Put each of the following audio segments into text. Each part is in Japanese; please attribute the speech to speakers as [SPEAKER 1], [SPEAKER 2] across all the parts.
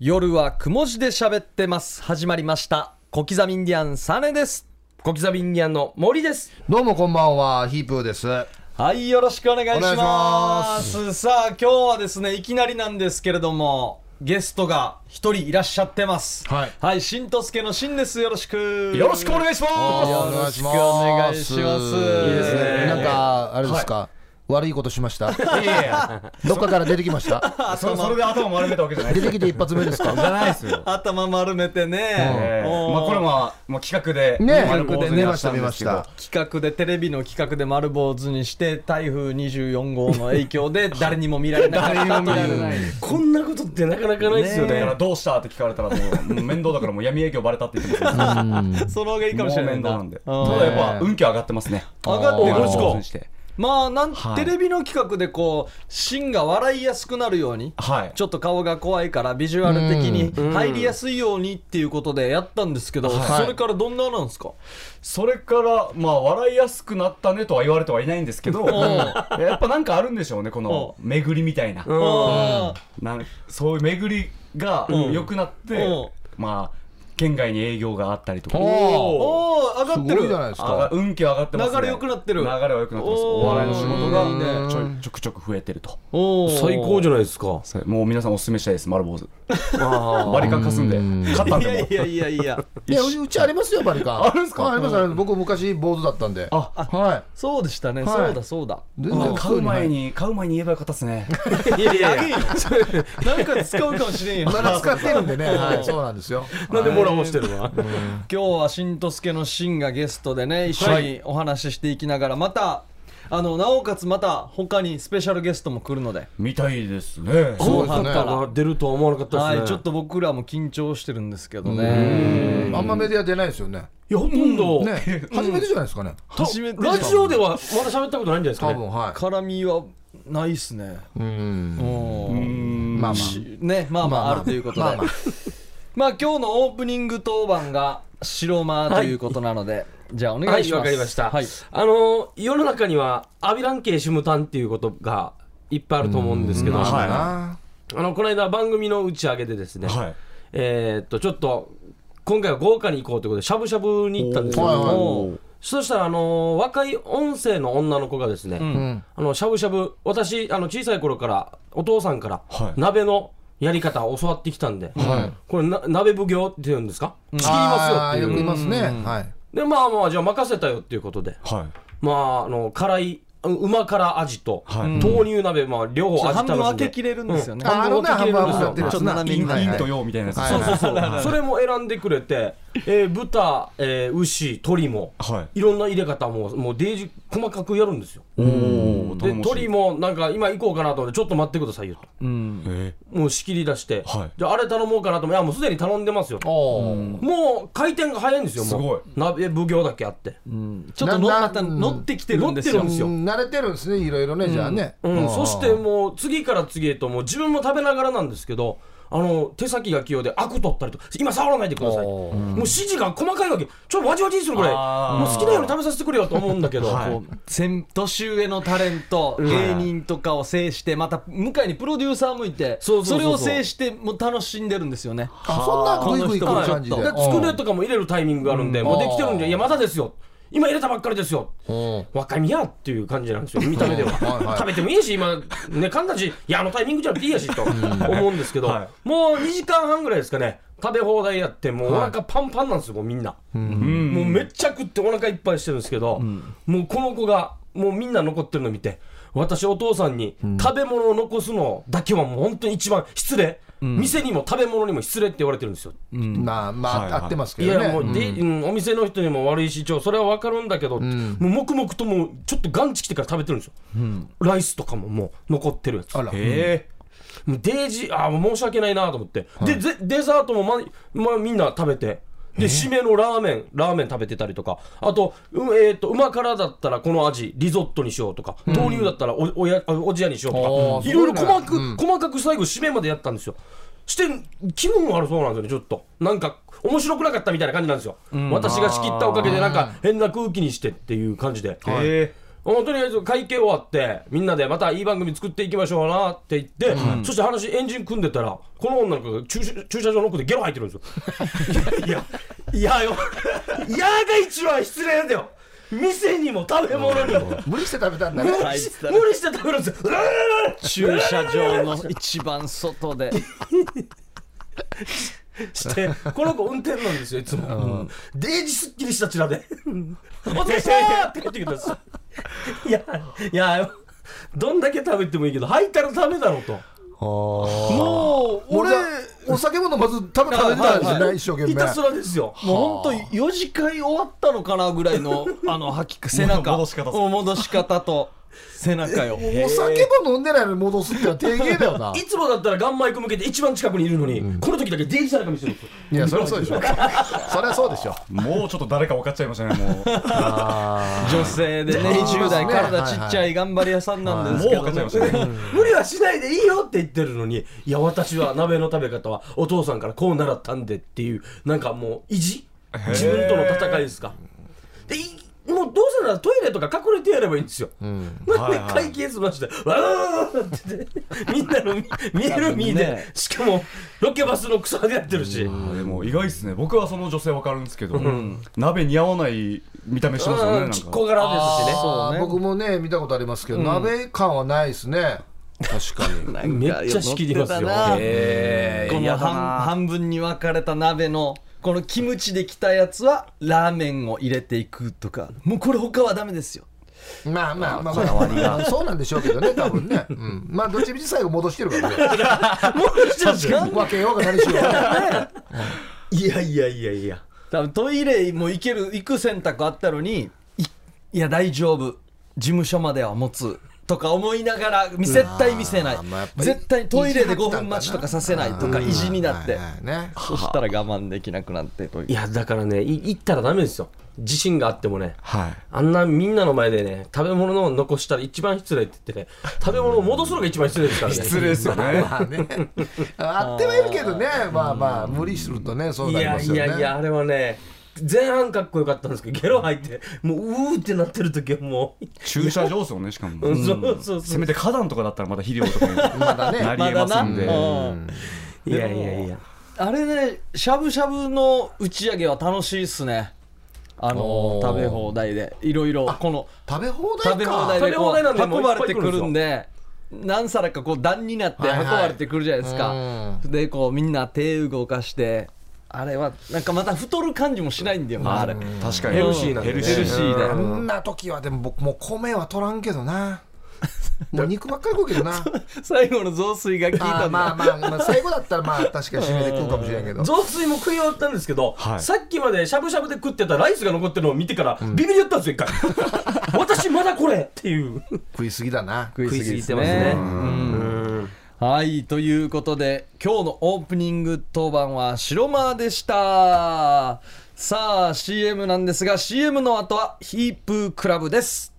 [SPEAKER 1] 夜はくも字で喋ってます。始まりました。小刻みインディアンサネです。
[SPEAKER 2] 小刻みインディアンの森です。
[SPEAKER 3] どうもこんばんは、ヒープーです。
[SPEAKER 1] はいよろしくお願いし
[SPEAKER 3] お願
[SPEAKER 1] ま
[SPEAKER 3] いします。
[SPEAKER 1] さあ今日はですねいきなりなんですけれどもゲストが一人いらっしゃってます。
[SPEAKER 3] はい。
[SPEAKER 1] はいしんとすけのしんです。よろしく。
[SPEAKER 2] よろしくお願いします。
[SPEAKER 1] よろしくお願いします。
[SPEAKER 3] いい
[SPEAKER 2] ですね。
[SPEAKER 3] なんか、あれですか、悪いことしました。
[SPEAKER 2] いやいや、
[SPEAKER 3] どっかから出てきました。
[SPEAKER 2] そそれで頭丸めたわけじゃない。
[SPEAKER 3] 出てきて一発目ですか？
[SPEAKER 2] じゃないですよ。
[SPEAKER 1] 頭丸めてね、
[SPEAKER 2] まあこれももう企画で
[SPEAKER 3] ね
[SPEAKER 2] 丸坊主になったんですけど。
[SPEAKER 3] 見ました
[SPEAKER 1] 企画でテレビの企画で丸坊主にして台風24号の影響で 誰にも見られなかったという。
[SPEAKER 4] こんなことってなかなかないですよね。
[SPEAKER 2] だからどうしたって聞かれたらもうもう面倒だからもう闇営業バレたって言ってます
[SPEAKER 1] その方がいいかもしれない
[SPEAKER 2] 面倒なんで。た
[SPEAKER 1] うん
[SPEAKER 2] だやっぱ運気上がってますね。
[SPEAKER 1] 上がってるまあなん、
[SPEAKER 2] はい。
[SPEAKER 1] テレビの企画でこう芯が笑いやすくなるように
[SPEAKER 2] はい。
[SPEAKER 1] ちょっと顔が怖いからビジュアル的に入りやすいようにっていうことでやったんですけど、
[SPEAKER 2] はい。
[SPEAKER 1] それからどんななんですか、
[SPEAKER 2] それからまあ笑いやすくなったねとは言われてはいないんですけど、やっぱなんかあるんでしょうねこの巡りみたいな。
[SPEAKER 1] あ
[SPEAKER 2] なんそういう巡りが
[SPEAKER 1] うん。
[SPEAKER 2] 良くなって、
[SPEAKER 1] うん。
[SPEAKER 2] まあ県外に営業があったりとか。
[SPEAKER 1] ー。
[SPEAKER 3] お
[SPEAKER 1] おー上がってる。
[SPEAKER 3] じゃないです
[SPEAKER 2] あ
[SPEAKER 3] か。
[SPEAKER 2] 運気は上がってますね。
[SPEAKER 1] 流れ良くなってる。
[SPEAKER 2] 流れは良くなってます。
[SPEAKER 1] お
[SPEAKER 2] 笑いの仕事がちょいちょくちょく増えてると。
[SPEAKER 4] 最高じゃないですか。
[SPEAKER 2] もう皆さんお勧めしたいです。丸坊主
[SPEAKER 4] あ
[SPEAKER 2] バリカンかすんで。勝ったん
[SPEAKER 1] いや
[SPEAKER 2] でも。
[SPEAKER 1] いやいやいや
[SPEAKER 3] いや、うちありますよ、バリカン。
[SPEAKER 2] あるんすか？
[SPEAKER 3] ありますあります。僕昔坊主だったんで。
[SPEAKER 2] あ
[SPEAKER 3] は
[SPEAKER 1] そうでしたね、
[SPEAKER 3] はい。
[SPEAKER 1] そうだそうだ。
[SPEAKER 3] い。全然
[SPEAKER 2] 買う前に買う前に言えばよかったですね。
[SPEAKER 4] いやいやいや、
[SPEAKER 1] なんか使うかもしれんよ。
[SPEAKER 3] まだ使ってるんでね。はい、そうなんですよ。
[SPEAKER 4] なんでモラモしてるわ。
[SPEAKER 1] 今日はしんとすけのしんがゲストでね一緒にお話ししていきながらまたあのなおかつまた他にスペシャルゲストも来るので、
[SPEAKER 2] みたいですね。
[SPEAKER 3] そうですね。
[SPEAKER 1] 後半か。ら
[SPEAKER 4] が出るとは思わなかったですね。
[SPEAKER 1] はい、ちょっと僕らも緊張してるんですけどね。
[SPEAKER 3] あんまメディア出ないですよね。
[SPEAKER 4] いやほとんど、
[SPEAKER 3] ね、初めてじゃないですかね。
[SPEAKER 4] と
[SPEAKER 1] 初めて
[SPEAKER 4] ラジオではまだ喋ったことないんじゃないですかね。
[SPEAKER 3] 多分、は
[SPEAKER 1] 絡みはないっすね。
[SPEAKER 3] い。うん。
[SPEAKER 1] うん。
[SPEAKER 3] まあまあ。
[SPEAKER 1] しねまあまああるということで
[SPEAKER 3] まあ
[SPEAKER 1] 今日のオープニング当番が白間ということなので、じゃあお願いします。
[SPEAKER 4] はい、わかりました。
[SPEAKER 1] はい。
[SPEAKER 4] あの世の中にはアビラン系シムタンっていうことがいっぱいあると思うんですけど、
[SPEAKER 3] まあ
[SPEAKER 2] はい。
[SPEAKER 3] な
[SPEAKER 4] あのこの間番組の打ち上げでですね、
[SPEAKER 2] はい。
[SPEAKER 4] えーっとちょっと今回は豪華に行こうということでしゃぶしゃぶに行ったんですけど
[SPEAKER 3] はいはい。
[SPEAKER 4] も、そしたらあの若い音声の女の子がですね、
[SPEAKER 3] うん。
[SPEAKER 4] あのしゃぶしゃぶ私あの小さい頃からお父さんから
[SPEAKER 2] はい。
[SPEAKER 4] 鍋のやり方を教わってきたんで、
[SPEAKER 3] はい。
[SPEAKER 4] これな鍋奉行って言うんですか、仕切りますよっていう。
[SPEAKER 3] 言いますね。はい。
[SPEAKER 4] でまあまあじゃあ任せたよっていうことで。
[SPEAKER 2] はい。
[SPEAKER 4] まああの辛いう馬辛味と、
[SPEAKER 2] はい。
[SPEAKER 4] 豆乳鍋、まあ、両方味
[SPEAKER 1] 半分
[SPEAKER 4] 楽しんで
[SPEAKER 1] 分けきれるんですよ。ね、
[SPEAKER 3] ああのね、ハンバーグ
[SPEAKER 4] よ。
[SPEAKER 3] やってるやつな。
[SPEAKER 1] ちょっと斜め
[SPEAKER 2] とみたいな。
[SPEAKER 4] そうそうそう。それも選んでくれて、えー豚、えー牛鶏も、
[SPEAKER 2] はい。
[SPEAKER 4] いろんな入れ方ももうデージ細かくやるんですよ。
[SPEAKER 2] おお
[SPEAKER 4] で鶏もなんか今行こうかなと思ってちょっと待ってくださいよと。
[SPEAKER 1] うん。
[SPEAKER 2] え
[SPEAKER 4] もう仕切り出して、
[SPEAKER 2] はい。
[SPEAKER 4] じゃああれ頼もうかなと思っていやもうすでに頼んでますよもう回転が早いんですよもう。
[SPEAKER 2] すごい。
[SPEAKER 4] 鍋奉行だけあって。
[SPEAKER 1] ちょっと乗ってきてるんですよ。
[SPEAKER 4] 乗ってるんですよ。
[SPEAKER 3] うん慣れてるんですね、いろいろね、じゃあね。
[SPEAKER 4] うん、そしてもう次から次へともう自分も食べながらなんですけどあの手先が器用でアク取ったりとか今触らないでください。もう指示が細かいわけ。ちょっとわじわじにするぐらいもう好きなように食べさせてくれよと思うんだけど、
[SPEAKER 2] はい。
[SPEAKER 1] 年上のタレント、芸人とかを制してまた向かいにプロデューサーもいて
[SPEAKER 4] そうそうそうそう。
[SPEAKER 1] れを制してもう楽しんでるんですよね。
[SPEAKER 3] あそんなグイグイ来る感じで
[SPEAKER 4] つくねとかも入れるタイミングがあるんで、もうできてるんじゃいやまだですよ今入れたばっかりですよ。
[SPEAKER 3] うん。
[SPEAKER 4] 若いやっていう感じなんですよ。見た目では。
[SPEAKER 3] はいはい。
[SPEAKER 4] 食べてもいいし今ね噛んだしいやあのタイミングじゃなくていいやしと思うんですけど、
[SPEAKER 2] はい。
[SPEAKER 4] もう2時間半ぐらいですかね。食べ放題やってもうお腹パンパンなんですよもうみんな、
[SPEAKER 2] うん。
[SPEAKER 4] もうめっちゃ食ってお腹いっぱいしてるんですけど、もうこの子がもうみんな残ってるの見て私お父さんに食べ物を残すのだけはもう本当に一番失礼、店にも食べ物にも失礼って言われてるんですよ、
[SPEAKER 3] まあまあ、
[SPEAKER 2] はいはい。
[SPEAKER 3] 合ってますけ
[SPEAKER 4] い
[SPEAKER 3] どね。
[SPEAKER 4] やもうで、うんお店の人にも悪いしちょそれは分かるんだけど、もう黙々ともうちょっとガンチ来てから食べてるんですよ、ライスとかももう残ってるやつ。
[SPEAKER 3] あら。
[SPEAKER 2] へ
[SPEAKER 4] もうデージあー申し訳ないなと思って、でデデザートもま、まみんな食べてで締めのラーメンラーメン食べてたりとか。あと,、うえー、と馬辛だったらこの味リゾットにしようとか、豆乳だったらおおやおじやにしようとか。いろいろ細かく、細かく最後締めまでやったんですよ。して気分悪そうなんですよねちょっと。なんか面白くなかったみたいな感じなんですよ、私が仕切ったおかげでなんか変な空気にしてっていう感じで、
[SPEAKER 2] え
[SPEAKER 4] もうとりあえず会計終わってみんなでまたいい番組作っていきましょうなって言って、そして話エンジン組んでたらこの女の子が駐車駐車場の奥でゲロ吐いてるんですよ。いやいやよ。いやが一番失礼だよ。店にも食べ物にも。
[SPEAKER 3] 無理して食べたんだね。
[SPEAKER 4] 無理して食べるんですよ。
[SPEAKER 1] 駐車場の一番外で。
[SPEAKER 4] ー してこの子運転なんですよいつも、デージすっきりしたチラで「お疲れ様!」って帰ってきたんですいやいやどんだけ食べてもいいけど吐いたらダメだろうと。
[SPEAKER 1] もう俺
[SPEAKER 3] 俺お酒も飲まず食べ食べてたんです
[SPEAKER 1] はい
[SPEAKER 3] 一生懸命。
[SPEAKER 4] ひたすらですよ。
[SPEAKER 1] もう本当4次会終わったのかなぐらいのあの吐き背中。
[SPEAKER 2] 戻し方
[SPEAKER 1] うん戻し方と背中よ。
[SPEAKER 3] お酒も飲んでないのに戻すってのは定芸だよな。い
[SPEAKER 4] つもだったらガンマイク向けて一番近くにいるのに、この時だけデージされか見せる。んですよ
[SPEAKER 3] いやそれはそうでしょ。それはそうでしょ。
[SPEAKER 2] もうちょっと誰か分かっちゃいましたねもう。
[SPEAKER 1] 女性でね
[SPEAKER 3] あー。
[SPEAKER 1] 20代
[SPEAKER 3] ね
[SPEAKER 1] 体ちっちゃい頑張り屋さんなんですけど。
[SPEAKER 2] もう分かっちゃいましたね
[SPEAKER 4] 無理はしないでいいよって言ってるのにいや私は鍋の食べ方はお父さんからこう習ったんでっていうなんかもう意地？自分との戦いですか？でいもうどうせならトイレとか隠れてやればいいんですよ、なんで
[SPEAKER 2] はいはい。
[SPEAKER 4] 会計済ましてわーって言ってみんなの見見える見で、
[SPEAKER 1] ね。
[SPEAKER 4] しかもロケバスの草でやってるし、
[SPEAKER 2] あでも意外ですね。僕はその女性分かるんですけど、鍋似合わない見た目してますよねなんか。
[SPEAKER 4] うんちっこ柄ですしね。
[SPEAKER 1] そうね。
[SPEAKER 3] 僕もね見たことありますけど鍋感はないですね。確かに。
[SPEAKER 4] めっちゃ仕切りますよ。
[SPEAKER 1] 乗ってたな。
[SPEAKER 4] へー。
[SPEAKER 1] この半半分に分かれた鍋のこのキムチできたやつはラーメンを入れていくとか。もうこれ他はダメですよ。
[SPEAKER 3] まあまあ。まあまあそうなんでしょうけどね多分ね。うん。まあどっちみち最後戻してるからね。
[SPEAKER 4] もう一つ
[SPEAKER 3] 分けようが何しようが
[SPEAKER 4] いやいやいやいや。
[SPEAKER 1] 多分トイレも行ける行く選択あったのにいいや大丈夫。事務所までは持つとか思いながら絶対見せない。
[SPEAKER 3] まあ
[SPEAKER 1] 絶対トイレで5
[SPEAKER 3] 意地張ってたんだな
[SPEAKER 1] 分待ちとかさせないとか意地になって。
[SPEAKER 3] はいはいね。
[SPEAKER 1] そしたら我慢できなくなって
[SPEAKER 4] いやだからねい行ったらダメですよ。自信があってもね。
[SPEAKER 2] はい。
[SPEAKER 4] あんなみんなの前でね食べ物を残したら一番失礼って言ってね食べ物を戻すのが一番失礼ですからね。
[SPEAKER 2] 失礼ですよね。
[SPEAKER 3] まあね。あってはいるけどね。まあまあ無理するとねそう
[SPEAKER 4] いやい
[SPEAKER 3] なりますよね。
[SPEAKER 4] やいやあれはね前半かっこよかったんですけどゲロ吐いてもううーってなってる時はもう、
[SPEAKER 2] 駐車場ですよねしかも、
[SPEAKER 4] そうそうそう
[SPEAKER 2] せめて花壇とかだったらまた肥料とかに
[SPEAKER 3] まだね。
[SPEAKER 2] なりえますんで、
[SPEAKER 1] まだな。うん。
[SPEAKER 4] いやいやいや。
[SPEAKER 1] あれねしゃぶしゃぶの打ち上げは楽しいっすね。あの食べ放題で。いろいろこの
[SPEAKER 3] 食べ放題
[SPEAKER 1] 食べ放
[SPEAKER 3] か
[SPEAKER 1] 題でこ
[SPEAKER 4] 食べ放題なんで
[SPEAKER 1] う運ばれてくるんで何皿かこう段になって運
[SPEAKER 3] はいはい。
[SPEAKER 1] ばれてくるじゃないですか、でこうみんな手動かしてあれはなんかまた太る感じもしないんだよなあれ。
[SPEAKER 2] 確かに。
[SPEAKER 4] ヘルシーなんでね。
[SPEAKER 2] ヘルシー
[SPEAKER 1] で
[SPEAKER 3] あんな時はでも僕もう米は取らんけどな。もう肉ばっかり食うけどな。
[SPEAKER 1] 最後の雑炊が効いたんだ
[SPEAKER 3] まあまあ、まあ、最後だったらまあ確かに締めて食うかもしれんけど。
[SPEAKER 4] 雑炊も食い終わったんですけど、
[SPEAKER 2] はい。
[SPEAKER 4] さっきまでしゃぶしゃぶで食ってたライスが残ってるのを見てから、ビビり寄ったんですよ一回。私まだこれっていう。
[SPEAKER 3] 食いすぎだな。
[SPEAKER 1] 食いすぎです
[SPEAKER 4] 食いすぎてますね。
[SPEAKER 1] うんはいということで今日のオープニング当番は白間でした。さあ CM なんですが CM の後はヒープークラブです。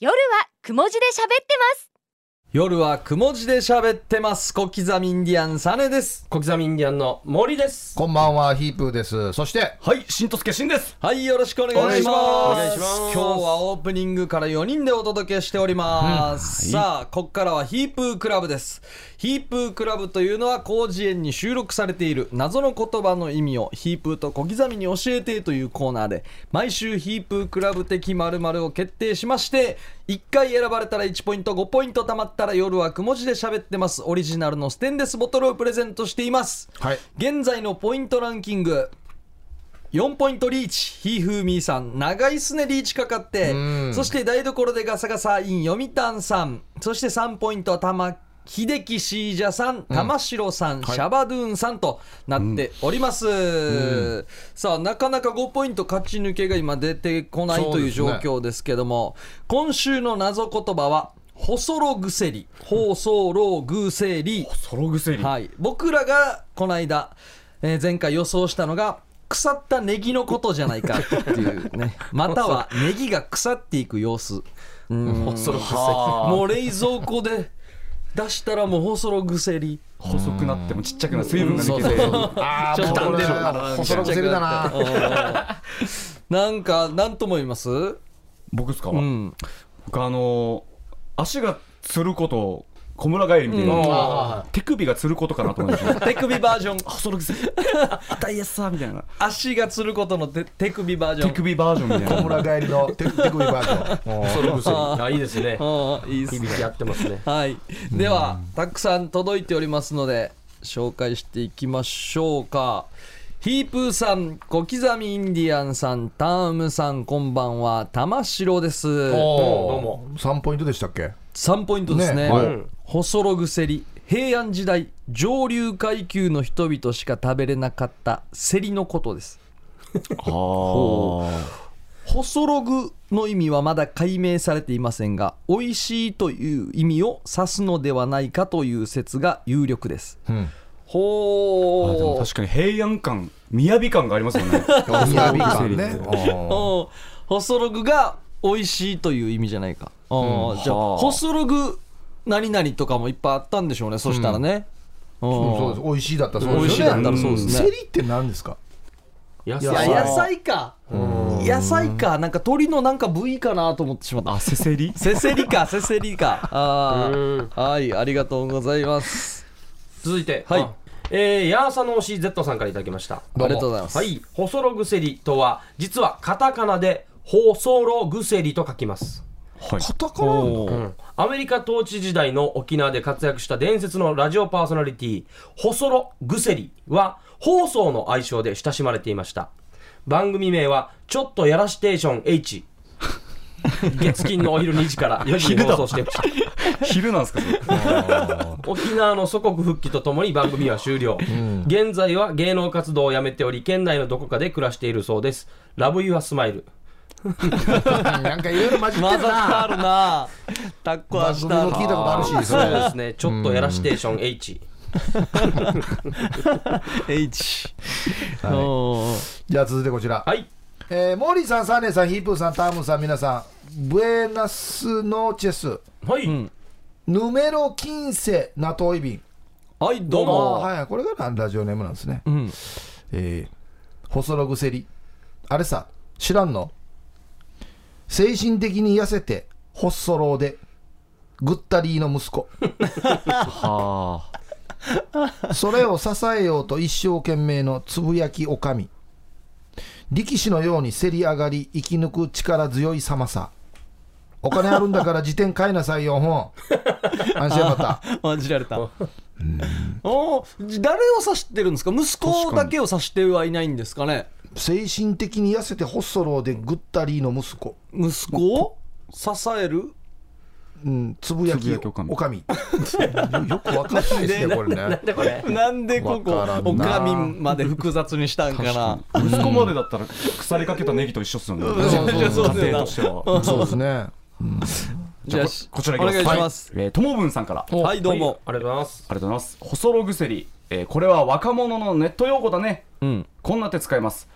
[SPEAKER 5] 夜はくも字で喋ってます。
[SPEAKER 1] 夜はくも字で喋ってます。小刻みインディアンサネです。
[SPEAKER 4] 小刻みインディアンの森です。
[SPEAKER 3] こんばんはヒープーです。そして
[SPEAKER 2] はい新とすけしんです。
[SPEAKER 1] はいよろしくお願いします。
[SPEAKER 4] お願いします。
[SPEAKER 1] 今日はオープニングから4人でお届けしております、さあここからはヒープークラブですヒープークラブというのは広辞苑に収録されている謎の言葉の意味をヒープーと小刻みに教えてというコーナーで毎週ヒープークラブ的〇〇を決定しまして1回選ばれたら1ポイント5ポイント貯まったら夜はくも字で喋ってます。オリジナルのステンレスボトルをプレゼントしています。
[SPEAKER 3] はい。
[SPEAKER 1] 現在のポイントランキング4ポイントリーチひーふーみーさん。長いっすねリーチかかって。
[SPEAKER 3] うん。
[SPEAKER 1] そして台所でガサガサイン読谷さん。そして3ポイントは玉秀樹シージャさん玉城さん、シャバドゥーンさんとなっております、さあなかなか5ポイント勝ち抜けが今出てこないという状況ですけども、今週の謎言葉は細ろぐせりほうそうろうぐせり
[SPEAKER 2] ソログセリ、
[SPEAKER 1] はい、僕らがこの間、えー前回予想したのが腐ったネギのことじゃないかっていうね。またはネギが腐っていく様子。うん。
[SPEAKER 4] 細ろぐせ
[SPEAKER 1] もう冷蔵庫で出したらもう細ろぐせり
[SPEAKER 2] 細くなってもちっちゃくな水分が抜けて、
[SPEAKER 3] あ
[SPEAKER 1] ちょっと
[SPEAKER 3] これ
[SPEAKER 1] 出る。
[SPEAKER 3] 細ろくせりだな。
[SPEAKER 1] なん。か何とも言います？
[SPEAKER 2] 僕ですか、
[SPEAKER 1] うん。
[SPEAKER 2] 僕あの足がつることを小村帰りみたいな、
[SPEAKER 3] あ
[SPEAKER 2] 手首がつることかなと思いました。
[SPEAKER 1] 手首バージョン。
[SPEAKER 2] そのくせ痛いやつさみたいな。
[SPEAKER 1] 足がつることの手手首バージョン。
[SPEAKER 2] 手首バージョンみたい
[SPEAKER 3] 小
[SPEAKER 2] な
[SPEAKER 3] 村帰りの手手首バージョン。
[SPEAKER 4] その薬あいいですね。
[SPEAKER 1] ああいいですね。
[SPEAKER 4] やってますね。
[SPEAKER 1] はい、ではたくさん届いておりますので紹介していきましょうかヒープーさん小刻みインディアンさんタームさんこんばんは。玉城です。
[SPEAKER 3] お
[SPEAKER 4] どうも。
[SPEAKER 3] 3ポイントでしたっけ
[SPEAKER 1] ？3ポイントですね。
[SPEAKER 3] ね。はい。
[SPEAKER 4] うん
[SPEAKER 1] 細ろ薬平安時代上流階級の人々しか食べれなかったセリのことです。細ログの意味はまだ解明されていませんが美味しいという意味を指すのではないかという説が有力です。
[SPEAKER 3] うん
[SPEAKER 1] ほう
[SPEAKER 2] 確かに平安感雅感がありますよね。
[SPEAKER 3] 雅感ね。
[SPEAKER 2] そう
[SPEAKER 3] お
[SPEAKER 1] うん細ログが美味しいという意味じゃないか、うん。じゃあ
[SPEAKER 2] はあ。
[SPEAKER 1] 細ログ何々とかもいっぱいあったんでしょうねそしたらね、うん
[SPEAKER 3] そうです。美味しいだったらそう
[SPEAKER 1] 美味しいだっ
[SPEAKER 3] ですよね
[SPEAKER 1] たらそうですね。
[SPEAKER 3] セリって何ですか？
[SPEAKER 4] 野
[SPEAKER 1] いや
[SPEAKER 3] 野
[SPEAKER 1] 野菜か。野菜かなんか鳥のなんか部位かなと思ってしまった。
[SPEAKER 2] あせせり？
[SPEAKER 1] せせりかせせりか。あはいありがとうございます
[SPEAKER 4] 続いて
[SPEAKER 1] はい。
[SPEAKER 4] あえー、ヤーサの推し Z さんからいただきました。
[SPEAKER 1] ありがとうございます、
[SPEAKER 4] はい。細ろ薬とは実はカタカナで細ろ薬と書きます。
[SPEAKER 2] はい。
[SPEAKER 3] カタカナなんだ。
[SPEAKER 1] おー
[SPEAKER 4] うん。アメリカ統治時代の沖縄で活躍した伝説のラジオパーソナリティ細ログセリは放送の愛称で親しまれていました。番組名はちょっとやらステーション H 月金のお昼2時から4時に放送していました。
[SPEAKER 2] 昼なんですか
[SPEAKER 4] 沖縄の祖国復帰とともに番組は終了、現在は芸能活動をやめており県内のどこかで暮らしているそうです。ラブユアスマイル。
[SPEAKER 3] なんかいろいろ混じって
[SPEAKER 1] 混
[SPEAKER 3] る
[SPEAKER 1] ざってあ
[SPEAKER 3] な
[SPEAKER 1] るな。タッコはした。
[SPEAKER 3] も聞いたことあるし。そ
[SPEAKER 4] そうで
[SPEAKER 3] れ
[SPEAKER 4] すね。ちょっとやらステーション H
[SPEAKER 1] H おー。
[SPEAKER 3] じゃあ続いてこちら。
[SPEAKER 4] はい
[SPEAKER 3] えーモーリーさん、サーネーさん、ヒープーさん、タームさん、皆さん、ブエナスノーチェス、
[SPEAKER 4] はい、
[SPEAKER 1] ん
[SPEAKER 3] ヌメロキンセナトイビン。
[SPEAKER 1] はいどう
[SPEAKER 3] あ
[SPEAKER 1] も
[SPEAKER 3] はい、これがラジオネームなんですね。
[SPEAKER 1] うん
[SPEAKER 3] えー、細ログセリ。あれさ、知らんの？精神的に痩せて、ホッソローで、ぐったりーの息子。
[SPEAKER 2] は
[SPEAKER 3] それを支えようと一生懸命のつぶやきおかみ。力士のようにせり上がり生き抜く力強い様さ。お金あるんだから自転買いなさいよ、ほん。安心また。
[SPEAKER 1] 混じられたおー誰を指してるんですか？息子だけを指してはいないんですかね？
[SPEAKER 3] 精神的に痩せてホッソローでぐったりの息子。
[SPEAKER 1] 息子を支える？
[SPEAKER 3] うん、つぶやき
[SPEAKER 2] おかみ。
[SPEAKER 3] おかみ。よくわかんないですね、これね。
[SPEAKER 4] でこれ？
[SPEAKER 1] なんでこ こおかみまで複雑にしたんかな。
[SPEAKER 2] 息子までだったら腐りかけたネギと一緒っすよね。
[SPEAKER 3] そうそうそう。
[SPEAKER 2] 家庭としては。
[SPEAKER 3] そうですね。
[SPEAKER 1] じゃあ
[SPEAKER 2] ここちら
[SPEAKER 1] お願いし
[SPEAKER 2] は
[SPEAKER 1] ます
[SPEAKER 2] えーともぶんさんから。あり
[SPEAKER 1] はい。どうも。
[SPEAKER 4] ありがとうございます。
[SPEAKER 2] がとうございます。細ろ薬、えーこれは若者のネット用語だね。
[SPEAKER 1] うん。
[SPEAKER 2] こんな手使います。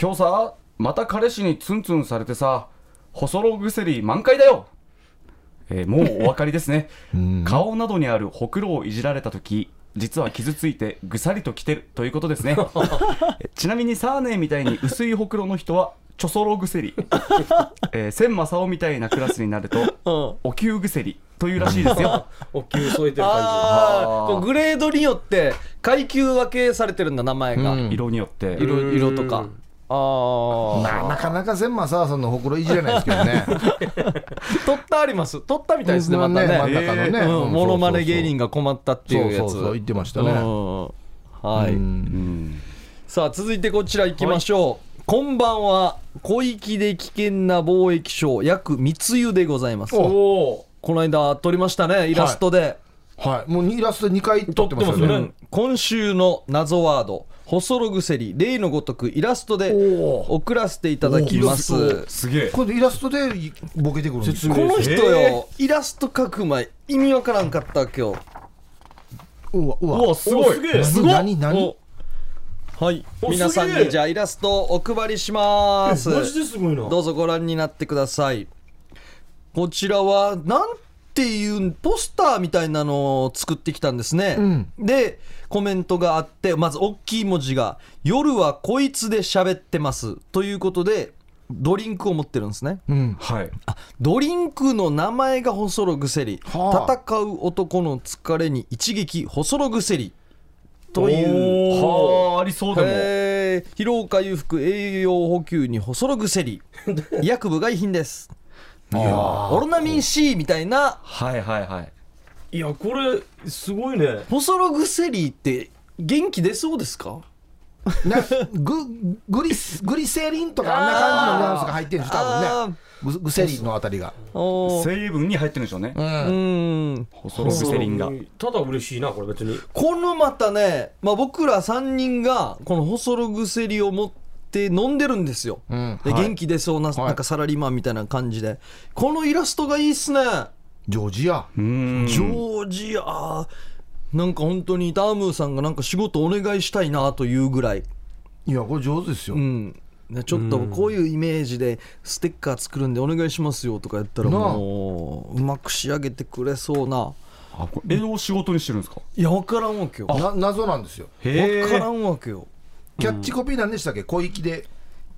[SPEAKER 2] 今日さまた彼氏にツンツンされてさ細ろ薬満開だよえーもうお分かりですね。顔などにあるほくろをいじられた時実は傷ついてぐさりときてるということですね。えちなみにサーネーみたいに薄いほくろの人はちょそろ薬、えー、千正夫みたいなクラスになると
[SPEAKER 1] うん。
[SPEAKER 2] お灸薬というらしいですよ。
[SPEAKER 4] お灸添えてる感
[SPEAKER 1] あ
[SPEAKER 2] あー。
[SPEAKER 1] あグレードによって階級分けされてるんだ名前が、
[SPEAKER 3] うん。
[SPEAKER 2] 色によって。
[SPEAKER 1] 色色とかああ
[SPEAKER 3] まあ、なかなか千万沢さんのほくろいじれないですけどね。
[SPEAKER 1] 取ったあります。取ったみたいですねまたね。
[SPEAKER 3] 真ん中のね。
[SPEAKER 1] うんモノマネ芸
[SPEAKER 3] が
[SPEAKER 1] 人が困ったっていうやつ。
[SPEAKER 3] そうそうそう言ってましたね。
[SPEAKER 1] うん。はい、さあ続いてこちら行きましょう、こんばんは小粋で危険な貿易商約密輸でございます。
[SPEAKER 4] じおお
[SPEAKER 1] この間撮りましたねイラストで、
[SPEAKER 3] はい、もうイラスト2回撮ってますよね。
[SPEAKER 4] 撮ってますよね。
[SPEAKER 1] 今週の謎ワード細ろ薬例のごとくイラストで送らせていただきます。
[SPEAKER 2] すげえ。
[SPEAKER 3] これイラストでボケてくるんです
[SPEAKER 1] こ
[SPEAKER 3] よ。
[SPEAKER 1] の人よ、イラスト描く前意味わからんかった今日。
[SPEAKER 3] うわ、うわ。
[SPEAKER 2] うわすごい。
[SPEAKER 4] すげえ。
[SPEAKER 3] 何何
[SPEAKER 1] はい。
[SPEAKER 4] お
[SPEAKER 1] 皆さんにじゃあイラストをお配りします。
[SPEAKER 4] マジですごいな。
[SPEAKER 1] どうぞご覧になってください。こちらはなんていうポスターみたいなのを作ってきたんですね、
[SPEAKER 3] うん。
[SPEAKER 1] でコメントがあってまず大きい文字が「夜はこいつで喋ってます」ということでドリンクを持ってるんですね。
[SPEAKER 3] うん。
[SPEAKER 2] はい。
[SPEAKER 1] ドリンクの名前がホソログセリ、
[SPEAKER 3] はあ。
[SPEAKER 1] 戦う男の疲れに一撃ホソログセリ。という。
[SPEAKER 2] はあありそうでも。
[SPEAKER 1] へー。疲労回復栄養補給にホソログセリ。医 薬部外品です。
[SPEAKER 2] いや
[SPEAKER 1] オロナミン C みたいな。
[SPEAKER 2] はいはいはい
[SPEAKER 4] いやこれすごいね。
[SPEAKER 1] ホソログセリって元気出そうですか？
[SPEAKER 3] なググリスグリセリンとかあんな感じのニュアンスが入ってるんです多分ね。ググセリンのあたりが。
[SPEAKER 2] 成分に入ってるんでしょうね。
[SPEAKER 3] うん。
[SPEAKER 1] うん
[SPEAKER 2] ホソログセリンが
[SPEAKER 4] ただ嬉しいなこれ別に。
[SPEAKER 1] このまたね、まあ、僕ら3人がこのホソログセリを持って飲んでるんですよ、
[SPEAKER 3] うん。
[SPEAKER 1] で元気出そうな,、なんかサラリーマンみたいな感じで。このイラストがいいっすね
[SPEAKER 3] ジョージア。
[SPEAKER 1] ジョージア。なんか本当にタームーさんがなんか仕事お願いしたいなというぐらい、
[SPEAKER 3] いやこれ上手ですよ。
[SPEAKER 1] うん、ねちょっとこういうイメージでステッカー作るんでお願いしますよとかやったらもううまく仕上げてくれそうな。
[SPEAKER 2] あこれ絵を仕事にしてるんですか？
[SPEAKER 1] いや分からんわけよ。
[SPEAKER 3] な謎なんですよ。
[SPEAKER 2] へ
[SPEAKER 1] 分からんわけよ。
[SPEAKER 3] キャッチコピーなんでしたっけ？小粋で。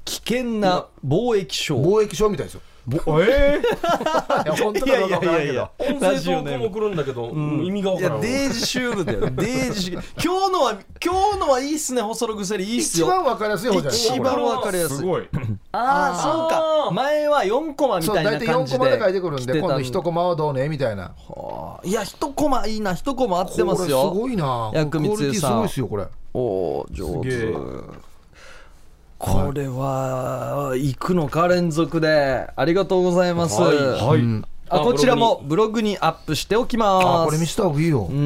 [SPEAKER 1] 危険な貿易商。
[SPEAKER 3] 貿易商みたいですよ
[SPEAKER 2] え
[SPEAKER 3] いや本当かどうかわからんけど。
[SPEAKER 4] 音声投稿も来るんだけど、意味が
[SPEAKER 1] い
[SPEAKER 4] 分からん
[SPEAKER 1] やデイジシュールだよ。デイジシュール今日のは今日のはいいっすね細ロ薬いいっすよ。
[SPEAKER 3] 一番わかりやすい方じゃない？
[SPEAKER 1] 一番わかりやすい。
[SPEAKER 2] すごい。
[SPEAKER 1] ああそうか。前は4コマみたいな
[SPEAKER 3] そう大体4
[SPEAKER 1] 感じで
[SPEAKER 3] コマで書いてくるんで今度1コマはどうねみたいな。
[SPEAKER 1] はあ。いや1コマいいな1コマ合ってます
[SPEAKER 3] これ
[SPEAKER 1] よ
[SPEAKER 3] すごいな。
[SPEAKER 1] 薬味
[SPEAKER 3] すごいですよこれ。
[SPEAKER 1] おお上
[SPEAKER 4] すげえ。
[SPEAKER 1] 手これは行くのか連続で。ありがとうございます、
[SPEAKER 4] はい
[SPEAKER 2] はい、
[SPEAKER 3] うん。
[SPEAKER 1] あこちらもブログに。アップしておきます。
[SPEAKER 3] あこれ見せた方がいいよ。
[SPEAKER 1] うん。
[SPEAKER 3] う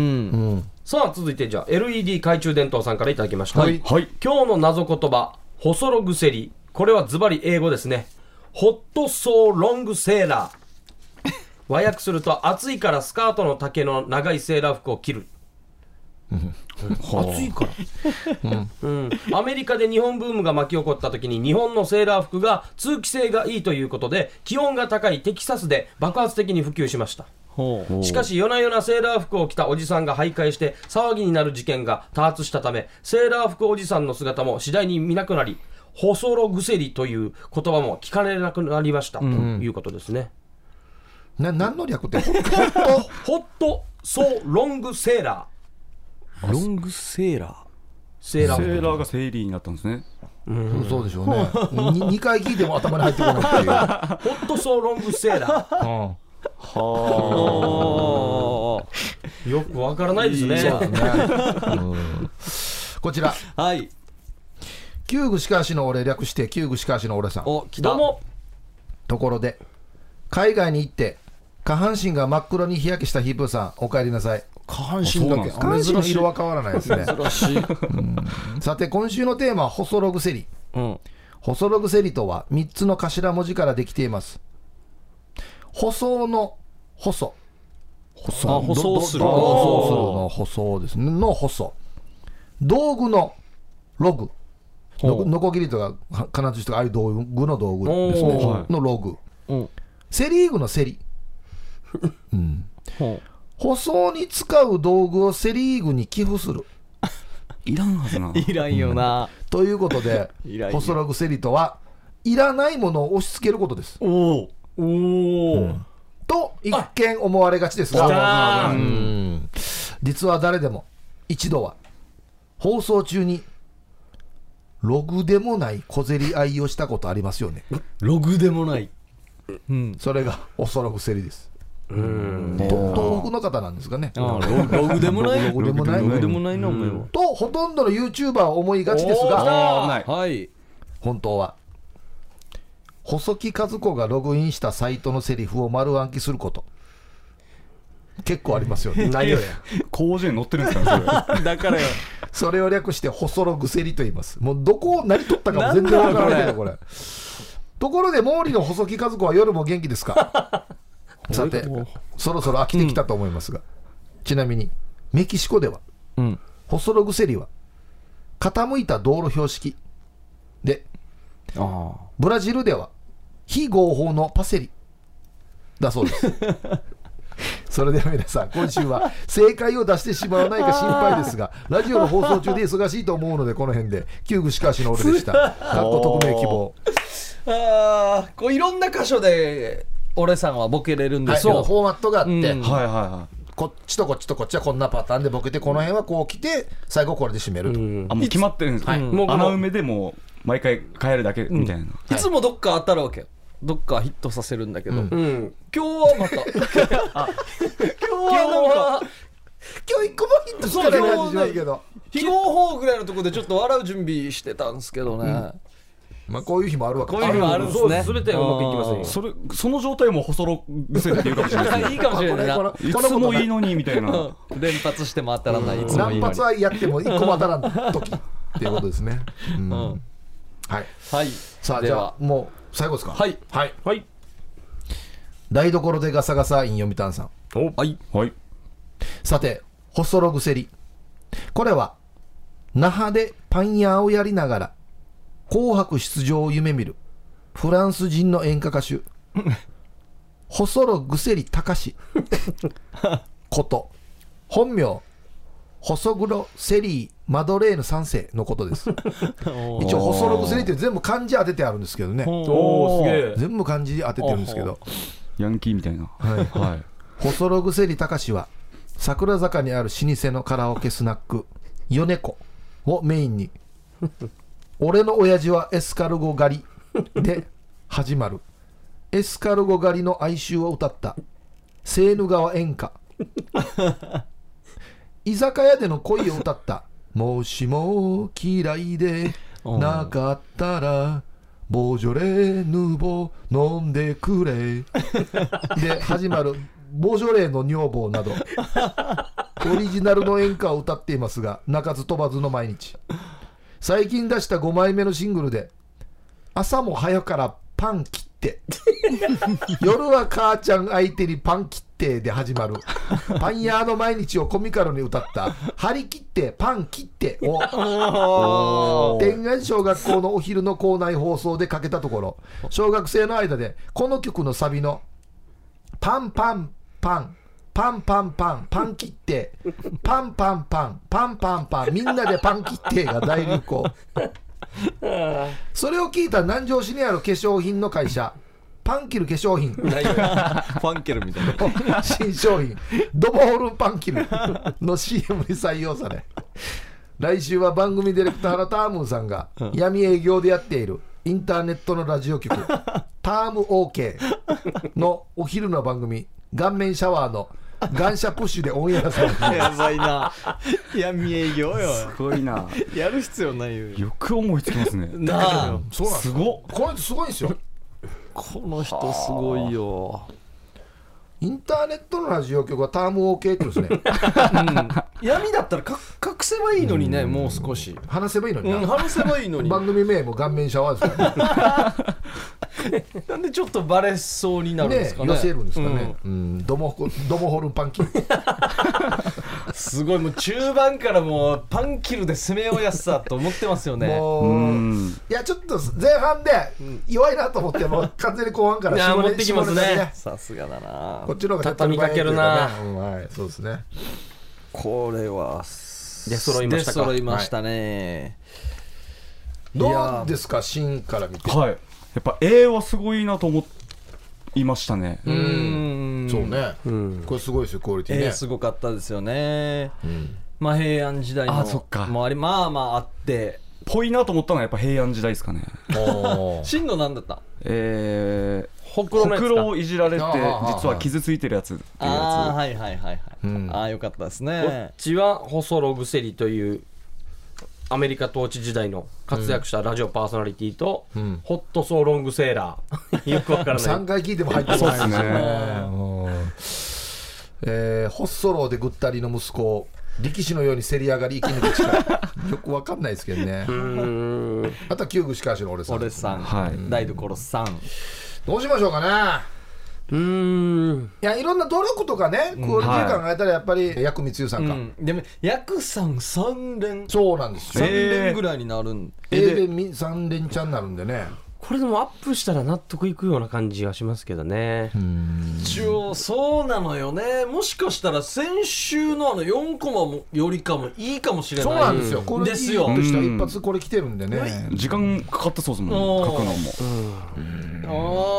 [SPEAKER 3] ん。
[SPEAKER 4] さあ続いてじゃあ LED 懐中電灯さんからいただきました、
[SPEAKER 3] はい。
[SPEAKER 2] はい。
[SPEAKER 4] 今日の謎言葉ホソログセリこれはズバリ英語ですね。ホットソーロングセーラー。和訳すると暑いからスカートの丈の長いセーラー服を着る
[SPEAKER 3] 暑いから。
[SPEAKER 4] うん、アメリカで日本ブームが巻き起こった時に日本のセーラー服が通気性がいいということで気温が高いテキサスで爆発的に普及しました。
[SPEAKER 1] ほう。
[SPEAKER 4] しかし夜な夜なセーラー服を着たおじさんが徘徊して騒ぎになる事件が多発したためセーラー服おじさんの姿も次第に見なくなりホソログセリという言葉も聞かれなくなりました、ということですね。
[SPEAKER 3] な何の略って
[SPEAKER 4] ホットソーロングセーラー
[SPEAKER 1] ロングセーラー。
[SPEAKER 2] セ
[SPEAKER 4] セーラー。服
[SPEAKER 2] ーラーがセーリーになったんですね。
[SPEAKER 3] そうでしょうね。2回聞いても頭に入ってこないっていう。
[SPEAKER 4] ホットソーロングセーラ
[SPEAKER 3] うん
[SPEAKER 1] は
[SPEAKER 4] ーよくわからないですね。
[SPEAKER 3] ね。うん。こちら。
[SPEAKER 1] あはい。
[SPEAKER 3] 旧具しかしの俺略して旧具しかしの俺さん。
[SPEAKER 1] お来た。
[SPEAKER 4] どうも。
[SPEAKER 3] ところで海外に行って下半身が真っ黒に日焼けしたヒープーさんお帰りなさい
[SPEAKER 1] 下半身だけ。
[SPEAKER 3] 下半身の色は変わらない。ですね
[SPEAKER 1] 珍しい。
[SPEAKER 3] さて今週のテーマは細ログセリ
[SPEAKER 1] うん。
[SPEAKER 3] 細ログセリとは3つの頭文字からできています。細の細。細。
[SPEAKER 1] あ舗装する。
[SPEAKER 3] 舗装するの舗装ですね。の細。道具のログ。ののこぎりとかは金槌とかああいう道具の道具ですね、のログ。
[SPEAKER 1] うん。
[SPEAKER 3] セ・リーグのセリ。
[SPEAKER 1] ほ
[SPEAKER 3] 舗装に使う道具をセ・リーグに寄付する。
[SPEAKER 2] いらんはずな。
[SPEAKER 1] う いらんよな。
[SPEAKER 3] ということで
[SPEAKER 1] いらんよ。
[SPEAKER 3] 細ログセリとはいらないものを押し付けることです。
[SPEAKER 1] おお
[SPEAKER 4] おお、
[SPEAKER 3] と一見思われがちですが。
[SPEAKER 4] た
[SPEAKER 3] うん。実は誰でも一度は放送中にログでもない小競り合いをしたことありますよね。
[SPEAKER 1] ログでもない。うん。
[SPEAKER 3] それが恐らく競りです東北の方なんですかね。
[SPEAKER 1] あロログでもない？
[SPEAKER 3] ログでもない。
[SPEAKER 1] ログでもないなお前は。
[SPEAKER 3] とほとんどの YouTuber は思いがちです
[SPEAKER 4] おー
[SPEAKER 3] が
[SPEAKER 2] あない。
[SPEAKER 1] はい。
[SPEAKER 3] 本当は。細木和子がログインしたサイトのセリフを丸暗記すること。結構ありますよね。
[SPEAKER 4] ないよや。
[SPEAKER 2] 工事に載ってるんですか？ねそれ
[SPEAKER 1] だからよ。
[SPEAKER 3] それを略して細ログセリと言います。もうどこを何取ったかも全然わからないけどこれ。ところで毛利の細木和子は夜も元気ですか？さてそろそろ飽きてきたと思いますが、ちなみにメキシコでは
[SPEAKER 1] うん
[SPEAKER 3] 細ログセリは傾いた道路標識で
[SPEAKER 1] あ
[SPEAKER 3] ブラジルでは非合法のパセリだそうです。それでは皆さん、今週は正解を出してしまわないか心配ですが、ラジオの放送中で忙しいと思うので、この辺で、旧具しかしの俺でした。かっこ匿名希望。
[SPEAKER 1] あーこういろんな箇所で俺さんはボケれるんで
[SPEAKER 3] はい、
[SPEAKER 1] すよ、
[SPEAKER 3] フォーマットがあって、
[SPEAKER 1] うん。
[SPEAKER 2] はいはいは
[SPEAKER 3] こっちとこっちとこっちはこんなパターンでボケてこの辺はこう来て最後これで締めると、
[SPEAKER 2] いあもう決まってるんですか、
[SPEAKER 4] もうこの
[SPEAKER 2] 穴埋めでもう毎回変えるだけみたいな、
[SPEAKER 1] い。つもどっか当たるわけよ。どっかヒットさせるんだけど、
[SPEAKER 3] うん。
[SPEAKER 4] うん。
[SPEAKER 1] 今日はまた。今日はなんか
[SPEAKER 3] 今日一個もヒットしてない感じしないけど、
[SPEAKER 1] 非合法ぐらいのところでちょっと笑う準備してたんですけどね、
[SPEAKER 3] まあ、こういう日もあるわけ
[SPEAKER 1] こういう日もあるんですね。
[SPEAKER 4] そう全てがうまくいきませんよ
[SPEAKER 2] それその状態も細ろ癖っていうかもしれない
[SPEAKER 1] いいかもしれないな。
[SPEAKER 3] これ
[SPEAKER 2] いつもいいのにみたいな。
[SPEAKER 1] う ん連発しても当たらないいつもいいのに。
[SPEAKER 3] 何発はやっても一個も当たらん時っていうことですね、うん。
[SPEAKER 1] ん。
[SPEAKER 3] はい。
[SPEAKER 1] はい。
[SPEAKER 3] さあじゃあもう最後ですか？
[SPEAKER 1] はい。
[SPEAKER 3] はい。
[SPEAKER 4] はい。
[SPEAKER 3] 台所でガサガサイン読谷さん。
[SPEAKER 1] はい。
[SPEAKER 2] はい。
[SPEAKER 3] さて細ろ薬これは那覇でパン屋をやりながら紅白出場を夢見る。フランス人の演歌歌手。細ろ薬隆こと。本名。細黒セリーマドレーヌ3世のことです。一応細ろ薬って全部漢字当ててあるんですけどね。
[SPEAKER 4] おおすげえ。
[SPEAKER 3] 全部漢字当ててるんですけど。
[SPEAKER 2] ヤンキーみたいな。
[SPEAKER 3] はい。
[SPEAKER 2] はい。
[SPEAKER 3] 細ろ薬隆は桜坂にある老舗のカラオケスナック米子をメインに俺の親父はエスカルゴ狩りで始まる。エスカルゴ狩りの哀愁を歌った。セーヌ川演歌。居酒屋での恋を歌った。もしも嫌いでなかったらボージョレーヌーボー飲んでくれ。で始まる。ボージョレーの女房など。オリジナルの演歌を歌っていますが鳴かず飛ばずの毎日最近出した5枚目のシングルで朝も早からパン切って 夜は母ちゃん相手にパン切ってで始まるパン屋の毎日をコミカルに歌った張り切ってパン切ってを天眼小学校のお昼の校内放送でかけたところ小学生の間でこの曲のサビのパンパンパンパンパンパンパン切ってパンパンパンパンパンパンみんなでパン切ってが大流行。それを聞いた南城市にある化粧品の会社パンキル化粧品。
[SPEAKER 1] ファンケルみたいな。
[SPEAKER 3] 新商品。ドボホルンパンキルの CM に採用され。来週は番組ディレクターのタームーさんが闇営業でやっているインターネットのラジオ局。ターム OK のお昼の番組顔面シャワーのガンシャプッシュでオンエアされて
[SPEAKER 1] やばいな。闇営業よ。
[SPEAKER 2] すごいな。
[SPEAKER 1] やる必要ないよ。
[SPEAKER 2] よく思いつきますね。
[SPEAKER 1] なあ。
[SPEAKER 3] そうなんです
[SPEAKER 2] すごっ
[SPEAKER 3] これすごいんですよ。
[SPEAKER 1] この人すごいよ。
[SPEAKER 3] インターネットのラジオ局はターム OK ってですね。
[SPEAKER 1] 闇だったらか隠せばいいのにねもう少し。
[SPEAKER 3] 話せばいいのにな、
[SPEAKER 1] うん話せばいいのに。
[SPEAKER 3] 番組名も顔面シャワーですからね
[SPEAKER 1] なんでちょっとバレそうになるんですかね。
[SPEAKER 3] 寄せるんですかね、うん。ドモホドモホルンパンキル。
[SPEAKER 1] うんすごいもう中盤からもうパンキルで攻めようやすさと思ってますよね。
[SPEAKER 2] う
[SPEAKER 3] もう、
[SPEAKER 2] ん。
[SPEAKER 3] いやちょっと前半で弱いなと思ってもう完全に後半から
[SPEAKER 4] いや
[SPEAKER 3] 下ネ
[SPEAKER 4] 持ってきますね。
[SPEAKER 1] さすがだな。
[SPEAKER 3] こっちの方が
[SPEAKER 4] 畳みかけるな
[SPEAKER 3] うんはいそうですね
[SPEAKER 1] これは
[SPEAKER 4] 出揃いましたか。
[SPEAKER 1] 出揃いましたね、
[SPEAKER 3] どうですか芯から見て。
[SPEAKER 2] はいやっぱ A はすごいなと思いましたね。
[SPEAKER 1] うん。
[SPEAKER 3] そうね、
[SPEAKER 4] ん。
[SPEAKER 3] これすごいですよクオリティね、
[SPEAKER 1] えーすごかったですよね。
[SPEAKER 3] うん。
[SPEAKER 1] まあ平安時代の
[SPEAKER 2] あそっか。
[SPEAKER 1] もありまあまああって。
[SPEAKER 2] ぽいなと思ったのはやっぱ平安時代ですかね。
[SPEAKER 1] 真のなんだった？
[SPEAKER 2] えー
[SPEAKER 4] ほくろ
[SPEAKER 2] をいじられて実は傷ついてるやつっていう
[SPEAKER 1] ああ
[SPEAKER 2] や
[SPEAKER 1] はいはいはいはい、
[SPEAKER 3] うん。
[SPEAKER 1] ああよかったです
[SPEAKER 4] こっ
[SPEAKER 1] ね
[SPEAKER 4] ちは細ログセリというアメリカ統治時代の活躍したラジオパーソナリティと、
[SPEAKER 3] ん。
[SPEAKER 4] ホットソーロングセーラー。よくわからない。
[SPEAKER 3] 3回聞いても入ってこない。
[SPEAKER 2] そうですね。
[SPEAKER 3] うん。えーホッソローでぐったりの息子を力士のようにせり上がり生き抜く力 よくわかんないですけどね。
[SPEAKER 4] うーん。
[SPEAKER 3] あとは旧具しかしの俺さん。
[SPEAKER 1] 俺さん、
[SPEAKER 2] はい。
[SPEAKER 1] 台所さん。
[SPEAKER 3] どうしましょうかね
[SPEAKER 4] うーん。
[SPEAKER 3] いやいろんな努力とかねクオリティ考えたらやっぱり薬光湯さんか、
[SPEAKER 1] うん、でも薬さん3連。
[SPEAKER 3] そうなんですよ。
[SPEAKER 1] 3連ぐらいになるん、
[SPEAKER 3] A で3連チャンになるんでね
[SPEAKER 4] ここれでもアップしたら納得いくような感じがしますけどね。
[SPEAKER 1] 一応そうなのよね。もしかしたら先週のあの4コマもよりかもいいかもしれない。
[SPEAKER 3] そうなんですよ。これ
[SPEAKER 1] ですよ。
[SPEAKER 3] 一発これ来てるんでね。
[SPEAKER 2] 時間かかったそうですもん。書くのも。